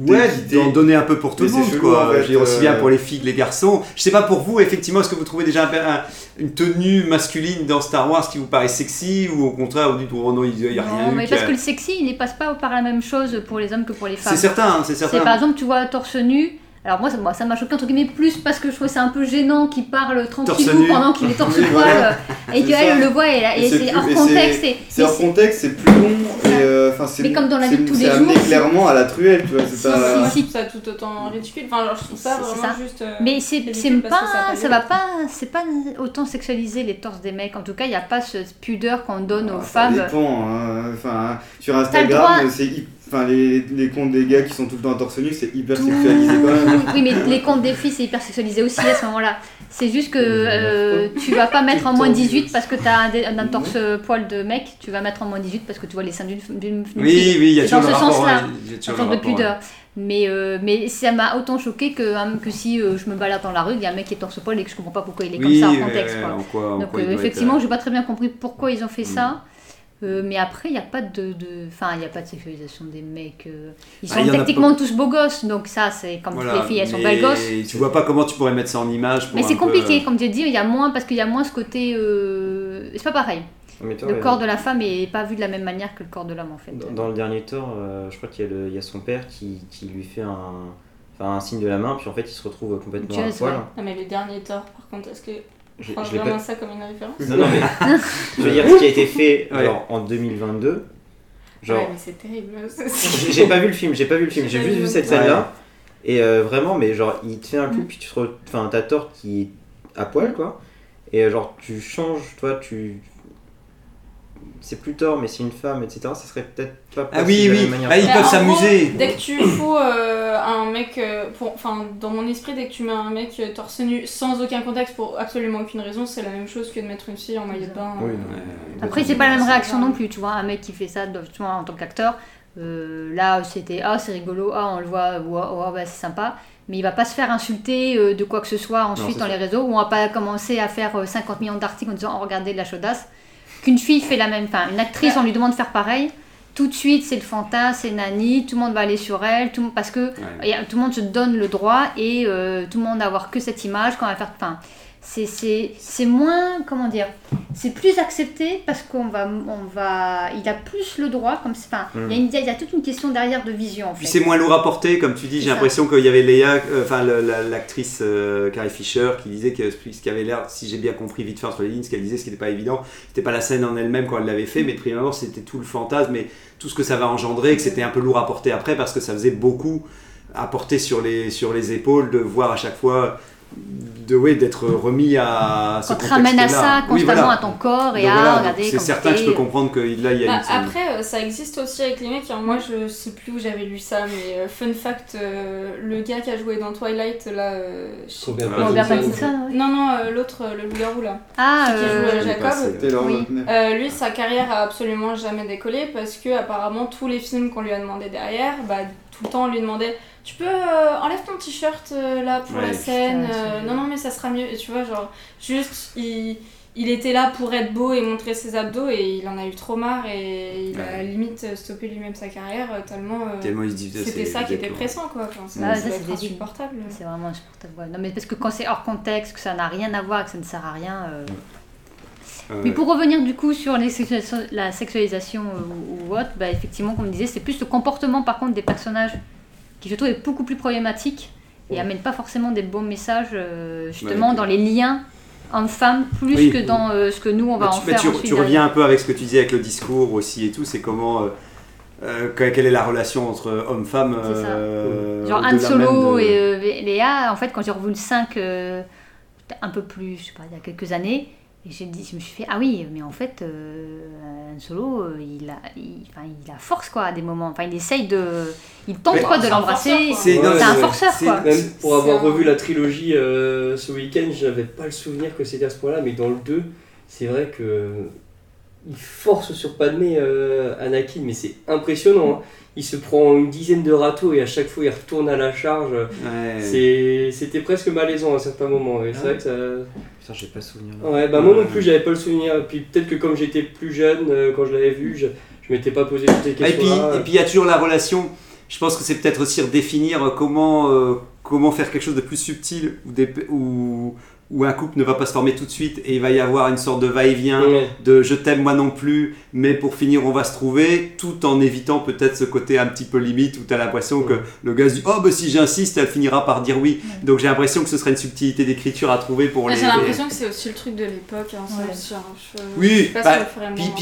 Ouais, d'en donner un peu pour tout le monde, chelou, quoi. en fait, aussi euh, bien pour les filles que les garçons. Je sais pas pour vous, effectivement, est-ce que vous trouvez déjà un- un- une tenue masculine dans Star Wars qui vous paraît sexy ou au contraire, vous dites, oh non, il n'y a rien Non, mais parce que le sexy, il ne passe pas par la même chose pour les hommes que pour les femmes. C'est certain, c'est certain. C'est par exemple, tu vois, torse nu. Alors moi, ça moi, ça m'a choqué entre guillemets plus parce que je trouvais c'est un peu gênant qu'il parle tranquillou pendant qu'il est torse poil [laughs] voilà. et qu'elle ça. le voit et, et Et c'est hors contexte. c'est- et- C'est et hors contexte, c'est plus long. Et euh, Mais comme dans la vie de tous les C'est amené jours, clairement à la truelle, tu vois. C'est pas. Si. ça tout autant ridicule. Enfin, genre, je trouve ça C'est vraiment ça. juste. euh, Mais c'est pas, ça va pas, c'est pas autant sexualiser les torses des mecs. En tout cas, il n'y a pas ce pudeur qu'on donne aux Ah, Ça femmes. dépend. hein. Enfin, sur. Instagram, c'est hy- enfin les, les comptes des gars qui sont tout le temps torse nu, c'est hyper sexualisé quand même. Oui, mais les comptes des filles, c'est hyper sexualisé aussi à ce moment-là. C'est juste que euh, tu vas pas mettre en moins 18 parce que tu as un, un torse poil de mec, tu vas mettre en moins 18 parce que tu vois les seins d'une fille. Oui, oui, il y a C'est dans toujours le ce sens-là. Un toujours genre de pudeur. Mais, euh, mais ça m'a autant choqué que, hein, que si euh, je me balade dans la rue, il y a un mec qui est torse poil et que je comprends pas pourquoi il est comme ça en contexte. ouais, quoi. en quoi- en Donc quoi euh, effectivement, euh, j'ai pas très bien compris pourquoi ils ont fait Mm. ça. Euh, mais après, il n'y a pas de, de- enfin, il y a pas de sexualisation des mecs. euh. Ils Ah, sont techniquement tous beaux gosses, donc ça, c'est comme voilà, toutes les filles, elles sont belles gosses. Tu vois pas comment tu pourrais mettre ça en image. pour Mais c'est compliqué, euh, comme tu dis, il y a moins parce qu'il y a moins ce côté. euh, C'est pas pareil. Toi, Le ouais, corps de la femme est pas vu de la même manière que le corps de l'homme en fait. Dans, dans le dernier euh, je crois qu'il y, a le- il y a son père qui, qui lui fait un, enfin, un signe de la main, puis en fait il se retrouve complètement à poil. ouais. Non, mais les derniers torts, par contre, est-ce que. Je, prends vraiment pas- ça comme une référence Non, non, mais [laughs] je veux dire ce qui a été fait Ouais. genre, en 2022. Genre, Ouais, mais c'est terrible. j'ai pas vu le film, j'ai pas vu le film, j'ai juste vu cette scène-là. Et euh, vraiment, mais genre, il te fait un coup, Mm. puis tu te re... enfin, t'as Thor qui est à poil, quoi. Et euh, genre, tu changes, toi, tu. C'est plus Thor, mais c'est une femme, etc. Ça serait peut-être pas Ah possible oui, de la oui. même manière. Ah, ils peuvent en s'amuser. Dès que tu fous euh, un mec, euh, enfin dans mon esprit, dès que tu mets un mec euh, torse nu sans aucun contexte pour absolument aucune raison, c'est la même chose que de mettre une fille en maillot de bain. Oui, euh. Après, c'est pas la même réaction non plus, tu vois. Un mec qui fait ça justement, en tant qu'acteur, euh, là c'était ah, c'est rigolo, ah, on le voit, ouais, ouais, ouais, c'est sympa. Mais il va pas se faire insulter euh, de quoi que ce soit ensuite dans ça. les réseaux, ou on va pas commencer à faire euh, 50 millions d'articles en disant oh, regardez de la chaudasse. Qu'une fille fait la même, enfin une actrice, on lui demande de faire pareil. Tout de suite, c'est le fantasme, c'est Nani, tout le monde va aller sur elle, tout, parce que Ouais. tout le monde se donne le droit et euh, tout le monde va avoir que cette image quand on va faire. Enfin, c'est- c'est c'est moins. Comment dire C'est plus accepté parce qu'on va. On va il a plus le droit. Comme, c'est- enfin, il y, a une- il y a toute une question derrière de vision en Puis fait. c'est moins lourd à porter, comme tu dis. J'ai l'impression qu'il y avait Léa, euh, enfin l'actrice euh, Carrie Fisher, qui disait que ce qui avait l'air, si j'ai bien compris vite fait entre les lignes, ce qu'elle disait, ce qui n'était pas évident, c'était pas la scène en elle-même quand elle l'avait fait, mais abord c'était tout le fantasme et tout ce que ça va engendrer, que c'était un peu lourd à porter après parce que ça faisait beaucoup à porter sur les, sur les épaules, de voir à chaque fois, de ouais, d'être remis à ce Quand tu te ramènes à ça. Oui, constamment voilà. à ton corps et Donc à voilà, regarder C'est certain que je peux comprendre que là il y a Bah, une après, euh, ça existe aussi avec les mecs. hein. Moi, je sais plus où j'avais lu ça, mais euh, fun fact, euh, le gars qui a joué dans Twilight, là. euh, Robert. Robert Pattinson. Non, non, euh, l'autre, euh, le loup-garou là. Ah, Qui joue, Jacob. Oui. Euh, lui, sa carrière a absolument jamais décollé parce que apparemment tous les films qu'on lui a demandé derrière, bah, tout le temps on lui demandait tu peux euh, enlève ton t-shirt euh, là pour Ouais, la scène, putain, euh, non non mais ça sera mieux. Et tu vois genre juste il, il était là pour être beau et montrer ses abdos et il en a eu trop marre et il a limite stoppé lui-même sa carrière tellement, euh, Tellement il se dit, c'était ça qui était pressant quoi. Enfin, ça, Ah, ça c'est insupportable. C'est vraiment insupportable. ouais. Non, mais parce que quand c'est hors contexte, que ça n'a rien à voir, que ça ne sert à rien. Mais pour revenir du coup sur les la sexualisation euh, ou, ou autre, bah, effectivement, comme on disait, c'est plus le comportement par contre des personnages qui je trouve est beaucoup plus problématique et amène pas forcément des bons messages euh, justement Ouais. dans les liens hommes-femmes plus Oui. que dans euh, ce que nous on va Mais en tu, mais faire tu- reviens un peu avec ce que tu disais avec le discours aussi et tout, c'est comment. euh, que- quelle est la relation entre homme-femme Genre Han Solo de- et Léa, en fait, quand j'ai revu le 5 euh, un peu plus, je sais pas, il y a quelques années, Et j'ai dit, je me suis fait, ah oui, mais en fait, euh, Han Solo, euh, il, a, il, enfin, il a force, quoi, à des moments. Enfin, il essaye de. Il tente, Mais- quoi, de C'est un l'embrasser. forceur, quoi. C'est un forceur, c'est- quoi. Même pour avoir un- revu la trilogie euh, ce week-end, j'avais pas le souvenir que c'était à ce point-là, mais dans le 2, c'est vrai que il force sur Padmé euh, Anakin, mais c'est impressionnant. hein. Il se prend une dizaine de râteaux et à chaque fois il retourne à la charge. Ouais. C'était presque malaisant à certains moments. Et c'est Ah vrai que ça. Putain, j'ai pas souvenir. là. Ouais, bah moi non plus, j'avais pas le souvenir. Et puis peut-être que comme j'étais plus jeune, euh, quand je l'avais vu, je, je m'étais pas posé toutes ces Ah, et puis questions. et puis il y a toujours la relation. Je pense que c'est peut-être aussi redéfinir euh, comment euh, comment faire quelque chose de plus subtil des, où, où un couple ne va pas se former tout de suite et il va y avoir une sorte de va-et-vient de je t'aime moi non plus mais pour finir on va se trouver tout en évitant peut-être ce côté un petit peu limite où tu as l'impression que le gars se dit oh bah si j'insiste elle finira par dire oui donc j'ai l'impression que ce serait une subtilité d'écriture à trouver pour Mais les J'ai l'impression que c'est aussi le truc de l'époque. Hein, Ouais. je- Oui, bah,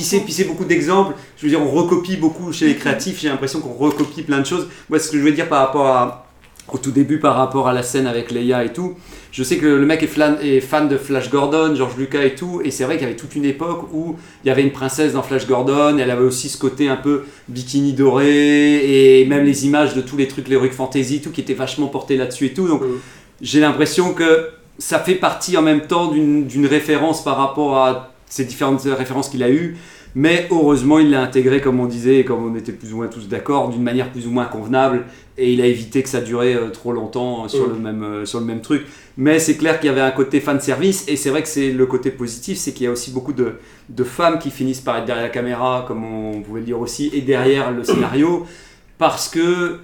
si puis, c'est beaucoup d'exemples. Je veux dire, on recopie beaucoup chez les [laughs] créatifs. J'ai l'impression qu'on recopie plein de choses. Moi, ce que je veux dire par rapport à, au tout début, par rapport à la scène avec Leia et tout, je sais que le mec est, flan- est fan de Flash Gordon, George Lucas et tout. Et c'est vrai qu'il y avait toute une époque où il y avait une princesse dans Flash Gordon. Elle avait aussi ce côté un peu bikini doré et même les images de tous les trucs, l'heroic fantasy, tout qui était vachement porté là-dessus et tout. Donc, Mhm. j'ai l'impression que ça fait partie en même temps d'une référence par rapport à ces différentes références qu'il a eues. Mais heureusement, il l'a intégré, comme on disait, et comme on était plus ou moins tous d'accord, d'une manière plus ou moins convenable. Et il a évité que ça durait euh, trop longtemps euh, sur, Mm. le même, euh, sur le même truc. Mais c'est clair qu'il y avait un côté fan service. Et c'est vrai que c'est le côté positif, c'est qu'il y a aussi beaucoup de, de femmes qui finissent par être derrière la caméra, comme on pouvait le dire aussi, et derrière le scénario. Parce que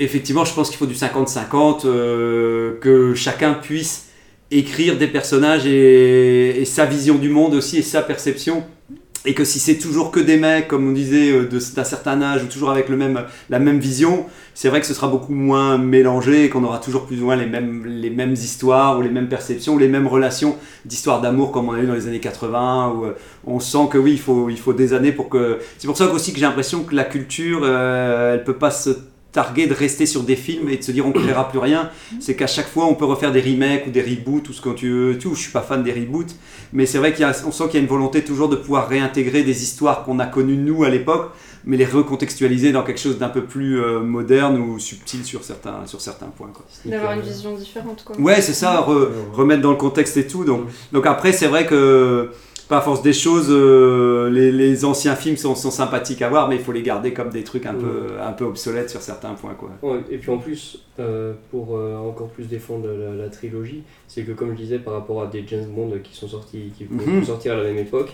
effectivement, je pense qu'il faut du 50-50, euh, que chacun puisse écrire des personnages et, et sa vision du monde aussi et sa perception. Et que si c'est toujours que des mecs, comme on disait, euh, d'un certain âge ou toujours avec le même, la même vision, c'est vrai que ce sera beaucoup moins mélangé qu'on aura toujours plus ou moins les mêmes, les mêmes histoires ou les mêmes perceptions ou les mêmes relations d'histoires d'amour comme on a eu dans les années 80 où euh, on sent que oui, il faut, il faut des années pour que... C'est pour ça aussi que j'ai l'impression que la culture, euh, elle peut pas se targuer de rester sur des films et de se dire on ne créera plus rien. C'est qu'à chaque fois on peut refaire des remakes ou des reboots ou ce que tu veux. Tout. Je suis pas fan des reboots, mais c'est vrai qu'on sent qu'il y a une volonté toujours de pouvoir réintégrer des histoires qu'on a connues nous à l'époque, mais les recontextualiser dans quelque chose d'un peu plus euh, moderne ou subtil sur certains, sur certains points. Quoi. D'avoir une vision différente, quoi. Ouais, c'est ça, re- remettre dans le contexte et tout. Donc, donc après, c'est vrai que, pas force des choses, euh, les, les anciens films sont, sont sympathiques à voir, mais il faut les garder comme des trucs un, peu, un peu obsolètes sur certains points. Quoi. Ouais, et puis en plus, euh, pour euh, encore plus défendre la, la trilogie, c'est que comme je disais par rapport à des James Bond qui sont sortis, qui vont Mhm. sortir à la même époque,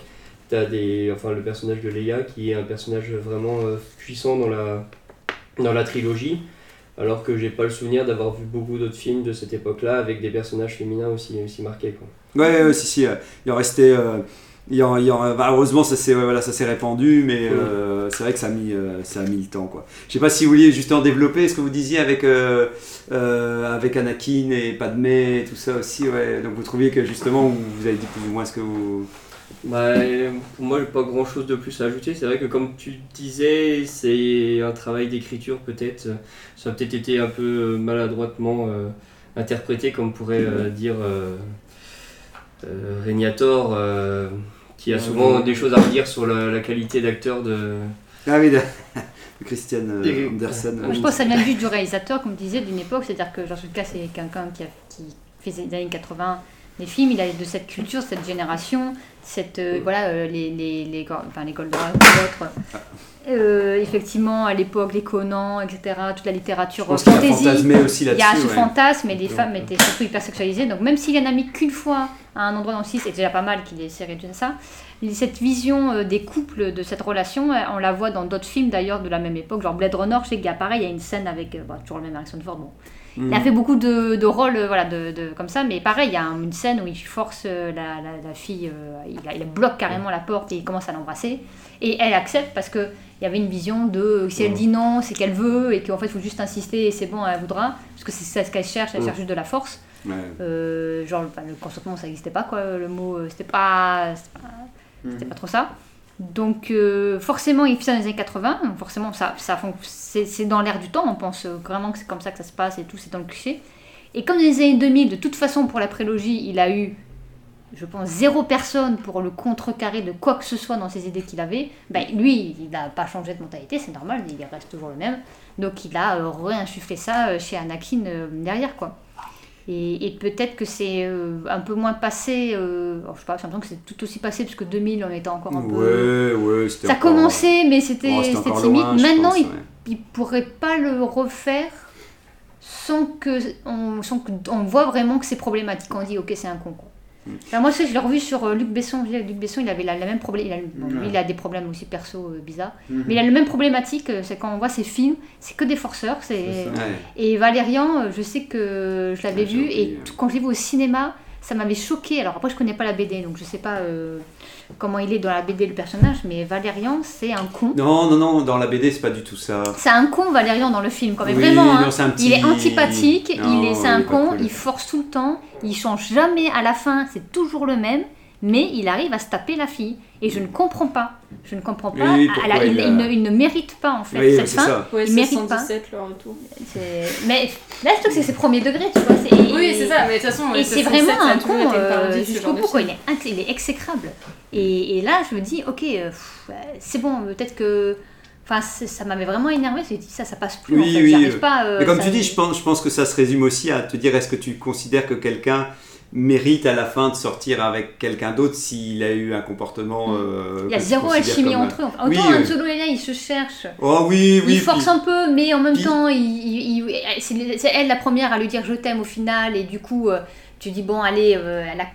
t'as des, enfin le personnage de Leia qui est un personnage vraiment puissant dans la, dans la trilogie, alors que j'ai pas le souvenir d'avoir vu beaucoup d'autres films de cette époque-là avec des personnages féminins aussi, aussi marqués. Quoi. Ouais, ouais, si, si, il en restait. euh, il en- il en- bah, heureusement, ça s'est ouais, voilà, répandu, mais euh, c'est vrai que ça a, mis, euh, ça a mis le temps. Quoi. Je sais pas si vous vouliez justement développer ce que vous disiez avec, euh, avec Anakin et Padmé et tout ça aussi. Ouais. Donc vous trouviez que justement, vous, avez dit plus ou moins ce que vous. Bah, pour moi, j'ai pas grand chose de plus à ajouter. C'est vrai que, comme tu disais, c'est un travail d'écriture, peut-être. Ça a peut-être été un peu maladroitement interprété, comme pourrait euh, dire euh, Régnator, euh, qui a souvent des choses à redire sur la, la qualité d'acteur de. Ah oui, de, de [laughs] Christian euh, Anderson. Moi, je pense que ça vient du réalisateur, comme tu disais, d'une époque. C'est-à-dire que Georges Lucas, c'est quelqu'un qui, a- qui faisait des années 80 des films. Il a de cette culture, cette génération, cette, euh, voilà, euh, les, les, les, enfin, les Goldratt, d'autres. Euh, effectivement, à l'époque, les Conan, etc., toute la littérature Je pense qu'il a fantasy. fantasmé aussi Il y a ce ouais. fantasme et les femmes étaient surtout hyper sexualisées. Donc, même s'il en a mis qu'une fois à un endroit dans le 6, c'est déjà pas mal qu'il ait serré de ça. Cette vision euh, des couples, de cette relation, euh, on la voit dans d'autres films d'ailleurs de la même époque, genre Blade Runner. Je sais qu'il y a pareil, il y a une scène avec bah, toujours le même Harrison Ford. Bon. Il a Mhm. fait beaucoup de, de rôles euh, voilà, de, de- comme ça, mais pareil, il y a un- une scène où il force euh, la, la- la fille, euh, il, il bloque carrément la porte et il commence à l'embrasser. Et elle accepte parce que il y avait une vision de si elle dit non, c'est qu'elle veut et qu'en fait il faut juste insister et c'est bon, elle voudra. Parce que c'est ça ce qu'elle cherche, elle Mhm. cherche juste de la force. Ouais. Euh, genre enfin, le consentement ça n'existait pas quoi, le mot, c'était pas, pas, c'était pas trop ça. Donc euh, forcément il fait ça dans les années 80, donc forcément ça, ça c'est, dans l'air du temps, on pense euh, vraiment que c'est comme ça que ça se passe et tout, c'est dans le cliché. Et comme dans les années 2000, de toute façon pour la prélogie, il a eu je pense, zéro personne pour le contrecarrer de quoi que ce soit dans ses idées qu'il avait, ben, lui, il n'a pas changé de mentalité, c'est normal, il reste toujours le même. Donc il a euh, réinsufflé ça euh, chez Anakin derrière, quoi. Et, et peut-être que c'est euh, un peu moins passé, euh, je sais pas, j'ai l'impression que c'est tout aussi passé, parce que 2000, on était encore un peu... Ouais, ouais, c'était Ça encore- commençait, mais c'était Oh, timide. loin, Maintenant, pense, il, ouais. il pourrait pas le refaire sans que on, sans que on voit vraiment que c'est problématique. On dit ok, c'est un con. Enfin, moi, je l'ai revu sur euh, Luc Besson. Luc Besson, il avait la, la même problème. Il a, bon, lui, Ouais. il a des problèmes aussi perso euh, bizarres. Mhm. Mais il a le même problématique. euh, C'est quand on voit ses films, c'est que des forceurs. C'est et Valérian, euh, je sais que je l'avais vu et quand je l'ai vu au cinéma, ça m'avait choqué. Alors après, je connais pas la BD, donc je sais pas euh, comment il est dans la BD le personnage, mais Valérian, c'est un con. Non, non, non, dans la BD, c'est pas du tout ça. C'est un con Valérian dans le film quand même Oui, vraiment. hein. non, petit- Il est antipathique, Non, il est, c'est un con, cool. il force tout le temps, il change jamais à la fin, c'est toujours le même, mais il arrive à se taper la fille. Et je ne comprends pas. Je ne comprends pas. Oui, à pourquoi la- il, il a- il ne, il ne mérite pas en fait Oui, cette c'est fin. ça. Ouais, il mérite pas. 117 le retour. C'est- Mais là, je trouve que c'est ses premiers degrés, tu vois. et- Oui, c'est ça, mais de toute façon, Et c'est 117, vraiment un con euh, jusqu'au bout, quoi. Il est, il est exécrable. Et, et là, je me dis, ok, euh, c'est bon, peut-être que. Enfin, ça m'avait vraiment énervé. J'ai dit, ça, ça passe plus. en Oui, fait. oui. Euh, pas. euh, Mais comme ça- tu dis, je pense, je pense que ça se résume aussi à te dire est-ce que tu considères que quelqu'un mérite à la fin de sortir avec quelqu'un d'autre s'il a eu un comportement. euh, Mm. Il y a zéro alchimie comme- entre eux. Autant Oui, Han euh, Solo et là, ils se cherchent. Oh oui, puis- un peu, mais en même puis- temps, c'est elle la première à lui dire je t'aime au final, et du coup, euh, tu dis bon, allez, euh, elle, a,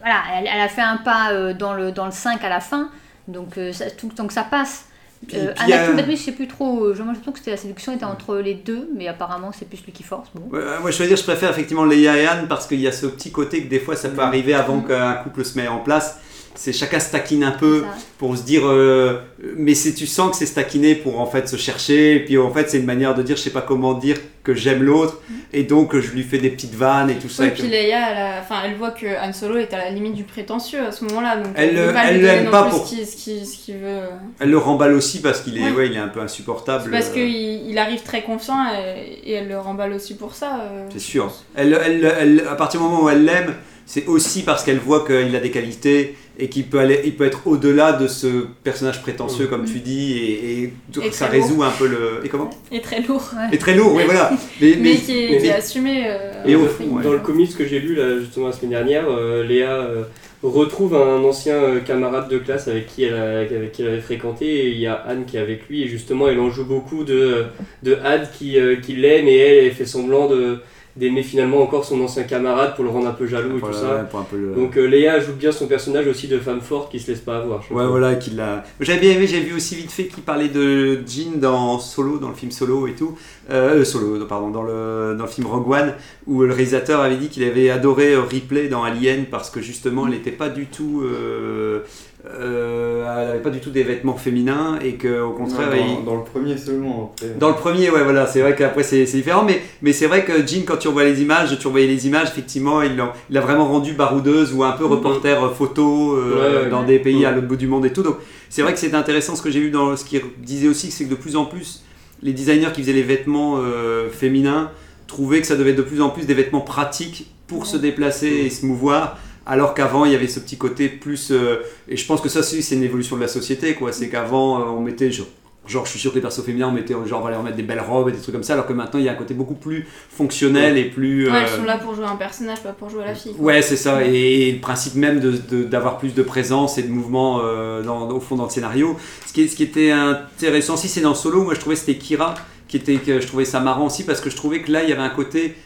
voilà, elle, elle a fait un pas euh, dans, le, dans le 5 à la fin, donc euh, ça, tout le temps que ça passe. Puis- Euh, puis, Anakin euh, Padmé, je sais plus trop, euh, j'ai l'impression que c'était la séduction était entre les deux, mais apparemment c'est plus lui qui force. Bon. Ouais, moi, je veux dire, je préfère effectivement Leia et Anne parce qu'il y a ce petit côté que des fois ça peut arriver avant Mm. qu'un couple se mette en place. C'est chacun se taquine un peu pour se dire, euh, mais c'est tu sens que c'est se taquiner pour en fait se chercher. Et puis en fait, c'est une manière de dire, je sais pas comment dire que j'aime l'autre et donc je lui fais des petites vannes et tout ça. Oui, et puis Leia, elle, a- enfin, elle voit que Han Solo est à la limite du prétentieux à ce moment-là. Donc Elle l'aime non pas plus pour- ce qu'il ce qu'il- ce qu'il veut. Elle le remballe aussi parce qu'il est, Ouais. ouais, il est un peu insupportable. Parce euh, qu'il il arrive très confiant et, et elle le remballe aussi pour ça. euh, C'est sûr. Elle, elle, elle- à partir du moment où elle l'aime, c'est aussi parce qu'elle voit qu'il a des qualités et qu'il peut, aller, il peut être au-delà de ce personnage prétentieux, comme tu dis, et, et Et ça lourd. résout un peu le. Et comment? Et très lourd. Et très lourd, oui, voilà. [laughs] Mais, Mais, mais- qui, est, mais- qui est assumé. euh, Et au fond, ouais. Dans le comics que j'ai lu là, justement la semaine dernière, euh, Léa euh, retrouve un ancien euh, camarade de classe avec qui, elle a- avec qui elle avait fréquenté et il y a Anne qui est avec lui et justement elle en joue beaucoup de, de Anne qui, euh, qui l'aime et elle, elle fait semblant de d'aimer finalement encore son ancien camarade pour le rendre un peu jaloux et tout ça. le- Donc euh, Léa joue bien son personnage aussi de femme forte qui se laisse pas avoir. Ouais, voilà, qu'il a. J'avais bien aimé, j'ai vu aussi vite fait qu'il parlait de Jean dans Solo, dans le film Solo et tout. Euh, Solo, non, pardon, dans le, dans le film Rogue One, où le réalisateur avait dit qu'il avait adoré euh, Ripley dans Alien parce que justement, elle n'était pas du tout. euh, euh, elle n'avait pas du tout des vêtements féminins et qu'au contraire. dans, il- dans le premier seulement. Après. Dans le premier, ouais, voilà, c'est vrai qu'après c'est différent, mais, mais c'est vrai que Jean, quand tu revois les images, tu revoyais les images, effectivement, il l'a vraiment rendu baroudeuse ou un peu reporter euh, photo euh, Ouais, ouais. dans des pays à l'autre bout du monde et tout. Donc c'est vrai que c'est intéressant ce que j'ai vu dans ce qu'il disait aussi, c'est que de plus en plus, les designers qui faisaient les vêtements euh, féminins trouvaient que ça devait être de plus en plus des vêtements pratiques pour se déplacer et se mouvoir. Alors qu'avant, il y avait ce petit côté plus. euh, et je pense que ça, aussi, c'est une évolution de la société, quoi. C'est qu'avant, euh, on mettait. Genre, genre, je suis sûr que les persos féminins, on mettait. Genre, on va leur mettre des belles robes et des trucs comme ça. Alors que maintenant, il y a un côté beaucoup plus fonctionnel et plus. Ouais, euh, elles sont là pour jouer un personnage, pas pour jouer la fille. quoi. Ouais, c'est ça. Et, le principe même d'avoir de, d'avoir plus de présence et de mouvement euh, dans- au fond dans le scénario. Ce qui, ce qui était intéressant aussi, c'est dans Solo, moi je trouvais que c'était Kira, qui était, que je trouvais ça marrant aussi, parce que je trouvais que là, il y avait un côté.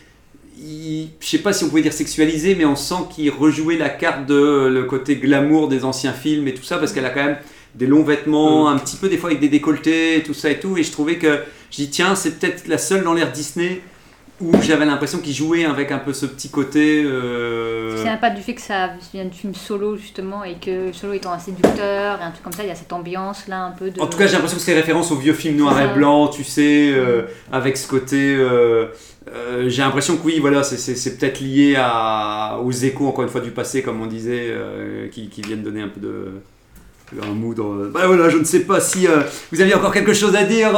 Il- je sais pas si on pouvait dire sexualisé, mais on sent qu'il rejouait la carte de le côté glamour des anciens films et tout ça, parce qu'elle a quand même des longs vêtements, un petit peu des fois avec des décolletés, tout ça et tout. Et je trouvais que. Je dis, tiens, c'est peut-être la seule dans l'ère Disney où j'avais l'impression qu'il jouait avec un peu ce petit côté. euh, C'est pas du fait que ça vient du film solo justement et que solo étant un séducteur et un truc comme ça, il y a cette ambiance là un peu de. En tout cas, j'ai l'impression que c'est référence aux vieux films noir et blanc, tu sais, euh, avec ce côté. euh, euh, j'ai l'impression que oui, voilà, c'est- peut-être lié à, aux échos, encore une fois, du passé, comme on disait, euh, qui, qui viennent donner un peu de, un mood. euh, Bah voilà, je ne sais pas si euh, vous aviez encore quelque chose à dire.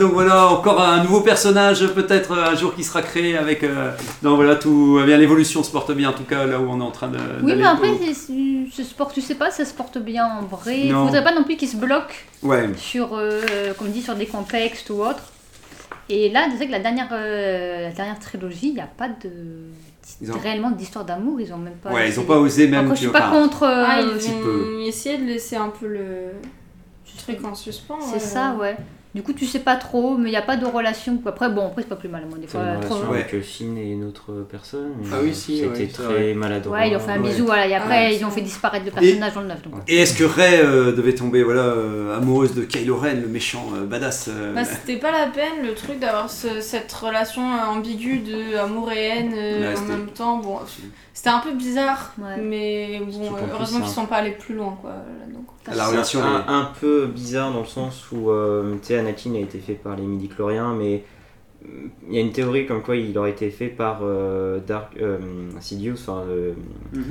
donc voilà, encore un nouveau personnage peut-être un jour qui sera créé avec. non voilà, tout. eh bien l'évolution se porte bien en tout cas là où on est en train de. Oui, mais après, ce sport, tu sais pas, ça se porte bien en vrai. Il faudrait pas non plus qu'il se bloque Ouais. sur, comme dit, sur des contextes ou autres. Et là, c'est vrai que la dernière, euh, la dernière trilogie, il n'y a pas de Ils ont- réellement d'histoire d'amour. Ils ont même pas. Ouais, ils ont pas osé même. Après, je suis pas enfin, contre. euh, Ah, ils ont essayé de laisser un peu le truc en suspens. C'est ouais. ça, ouais. Du coup, tu sais pas trop, mais il n'y a pas de relation. Après, bon, après, c'est pas plus mal. Moi, des fois, une trop. relation Ouais. avec euh, Finn et une autre personne. Ah oui, si, C'était ouais, très vrai. maladroit. Ouais, ils ont fait un Ouais. bisou, voilà. Et après, Ouais. ils ont fait disparaître le personnage dans le 9. Donc. Et est-ce que Rey euh, devait tomber voilà euh, amoureuse de Kylo Ren, le méchant euh, badass euh, Bah, c'était pas la peine le truc d'avoir ce- cette relation ambiguë de amour et haine euh, Ouais, en même temps. Bon, c'était un peu bizarre, Ouais. mais bon, heureusement qu'ils sont pas allés plus loin quoi. là-dedans, quoi. La relation un, est- un peu bizarre dans le sens où euh, tu sais, Anakin a été fait par les midi-chloriens, mais euh, il y a une théorie comme quoi il aurait été fait par euh, Dark euh, Sidious, enfin euh,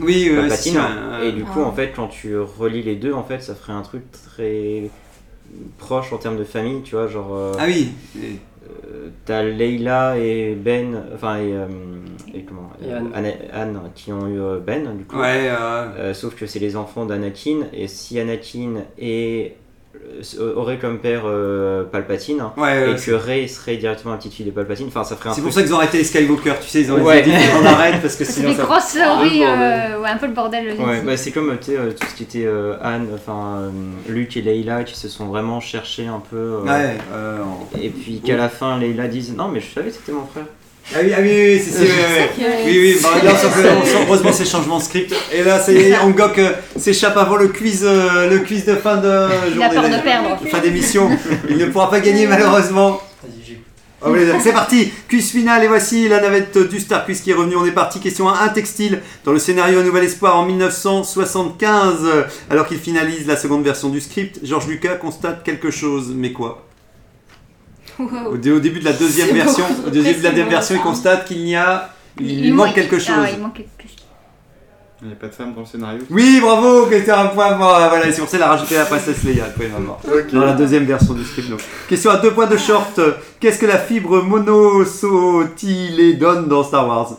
Oui, Palpatine. Et du coup, Ah. en fait, quand tu relis les deux, en fait, ça ferait un truc très proche en termes de famille, tu vois, genre. euh, Ah oui. Et- T'as Leila et Ben, enfin et, euh, et comment Et Anne. Anne, Anne qui ont eu Ben du coup. Ouais. euh, Euh, sauf que c'est les enfants d'Anakin et si Anakin est, euh, aurait comme père euh, Palpatine ouais, ouais, et c'est- que Rey serait directement la petite fille de Palpatine, enfin ça ferait C'est pour ça qu'ils ont arrêté les Skywalker, tu sais, ils ont Ouais. dit on arrête parce que sinon fait ça. grosse Ah, oui, le euh, ouais, un peu le bordel. bah c'est comme tu sais, euh, tout ce qui était euh, Anne, enfin euh, Luke et Leila qui se sont vraiment cherchés un peu. euh, euh, Et puis qu'à la fin, Leila dise non mais je savais que c'était mon frère. Ah oui, ah oui, oui, c'est, c'est, ouais, ouais. que- oui, oui, bah, là, ça fait- on sent heureusement ces changements de script. Et là, ça y est, Angok euh, s'échappe avant le quiz, euh, le quiz de fin de Il a journée, peur de perdre. fin d'émission. Il ne pourra pas gagner malheureusement. Ah oui, c'est parti, quiz final et voici la navette du Star Quiz qui est revenue. On est parti, question 1, un textile dans le scénario Un Nouvel Espoir en 1975. Alors qu'il finalise la seconde version du script, Georges Lucas constate quelque chose, mais quoi? Au, au début de la deuxième version, au deuxième de la deuxième version, il constate qu'il y a, il, lui manque- manque quelque chose. Ah ouais, il manque quelque chose. Il n'y a pas de femme dans le scénario. Oui, bravo, que c'est un point. Voilà, voilà, c'est pour ça qu'il a rajouté la princesse Leia, après. Dans la deuxième version du script. donc. Question à deux points de short. Qu'est-ce que la fibre monocotylédone dans Star Wars?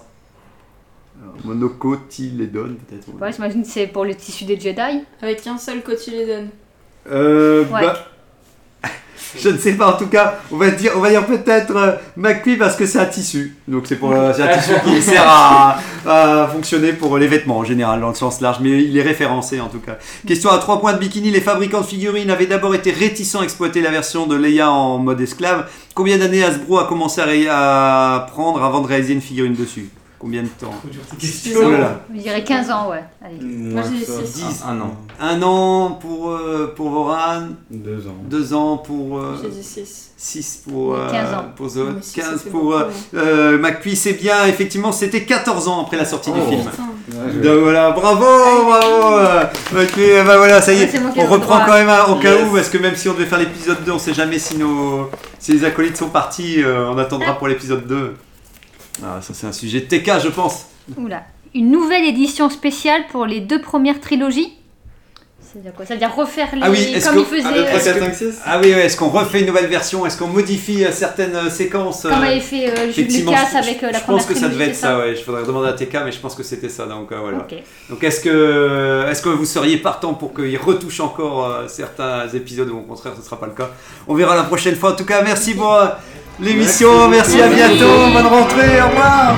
Monocotylédone, peut-être. ouais. Ouais, j'imagine que c'est pour le tissu des Jedi. Avec un seul cotylédone. Euh, Ouais. bah, je ne sais pas, en tout cas, on va dire, peut-être euh, parce que c'est un tissu. Donc c'est pour euh, un tissu qui sert à, fonctionner pour les vêtements en général, dans le sens large, mais il est référencé en tout cas. Question à 3 points de bikini, les fabricants de figurines avaient d'abord été réticents à exploiter la version de Leia en mode esclave. Combien d'années Hasbro a commencé à, à prendre avant de réaliser une figurine dessus? Combien de temps Oh là là. Je dirais 15 ans, ouais. Allez. Moi, j'ai ça. six. Un, un an. Un an pour, euh, pour Voran, Deux ans. deux ans pour... euh, J'ai dit 6. 6 pour, euh, 15 ans. pour ça 15 fait pour euh, euh, McQueen, c'est bien, effectivement, c'était 14 ans après la sortie du Oh. film. Putain. Donc voilà, bravo, bravo euh, McQueen, bah voilà, ça y est, on reprend droit. quand même au cas Yes. où, parce que même si on devait faire l'épisode 2, on sait jamais si, nos, si les acolytes sont partis, euh, on attendra pour l'épisode 2. Ah, ça c'est un sujet TK, je pense. Oula. Une nouvelle édition spéciale pour les deux premières trilogies. C'est-à-dire quoi? C'est-à-dire refaire les. Ah oui, comme ils Ah, faisaient. 2, 3, 4, 5, 6 Ah oui, ouais, est-ce qu'on refait une nouvelle version? Est-ce qu'on modifie euh, certaines euh, séquences euh, Comme avait fait euh, Jules Lucas je- avec euh, la je première pense que ça devait être ça, ouais. Je faudrait demander à TK, mais je pense que c'était ça. Donc euh, voilà. Donc est-ce que, est-ce que vous seriez partant pour qu'il retouche encore euh, certains épisodes ou au contraire ce ne sera pas le cas? On verra la prochaine fois. En tout cas, merci pour euh, l'émission. Merci, à bientôt. Bonne rentrée. Au revoir.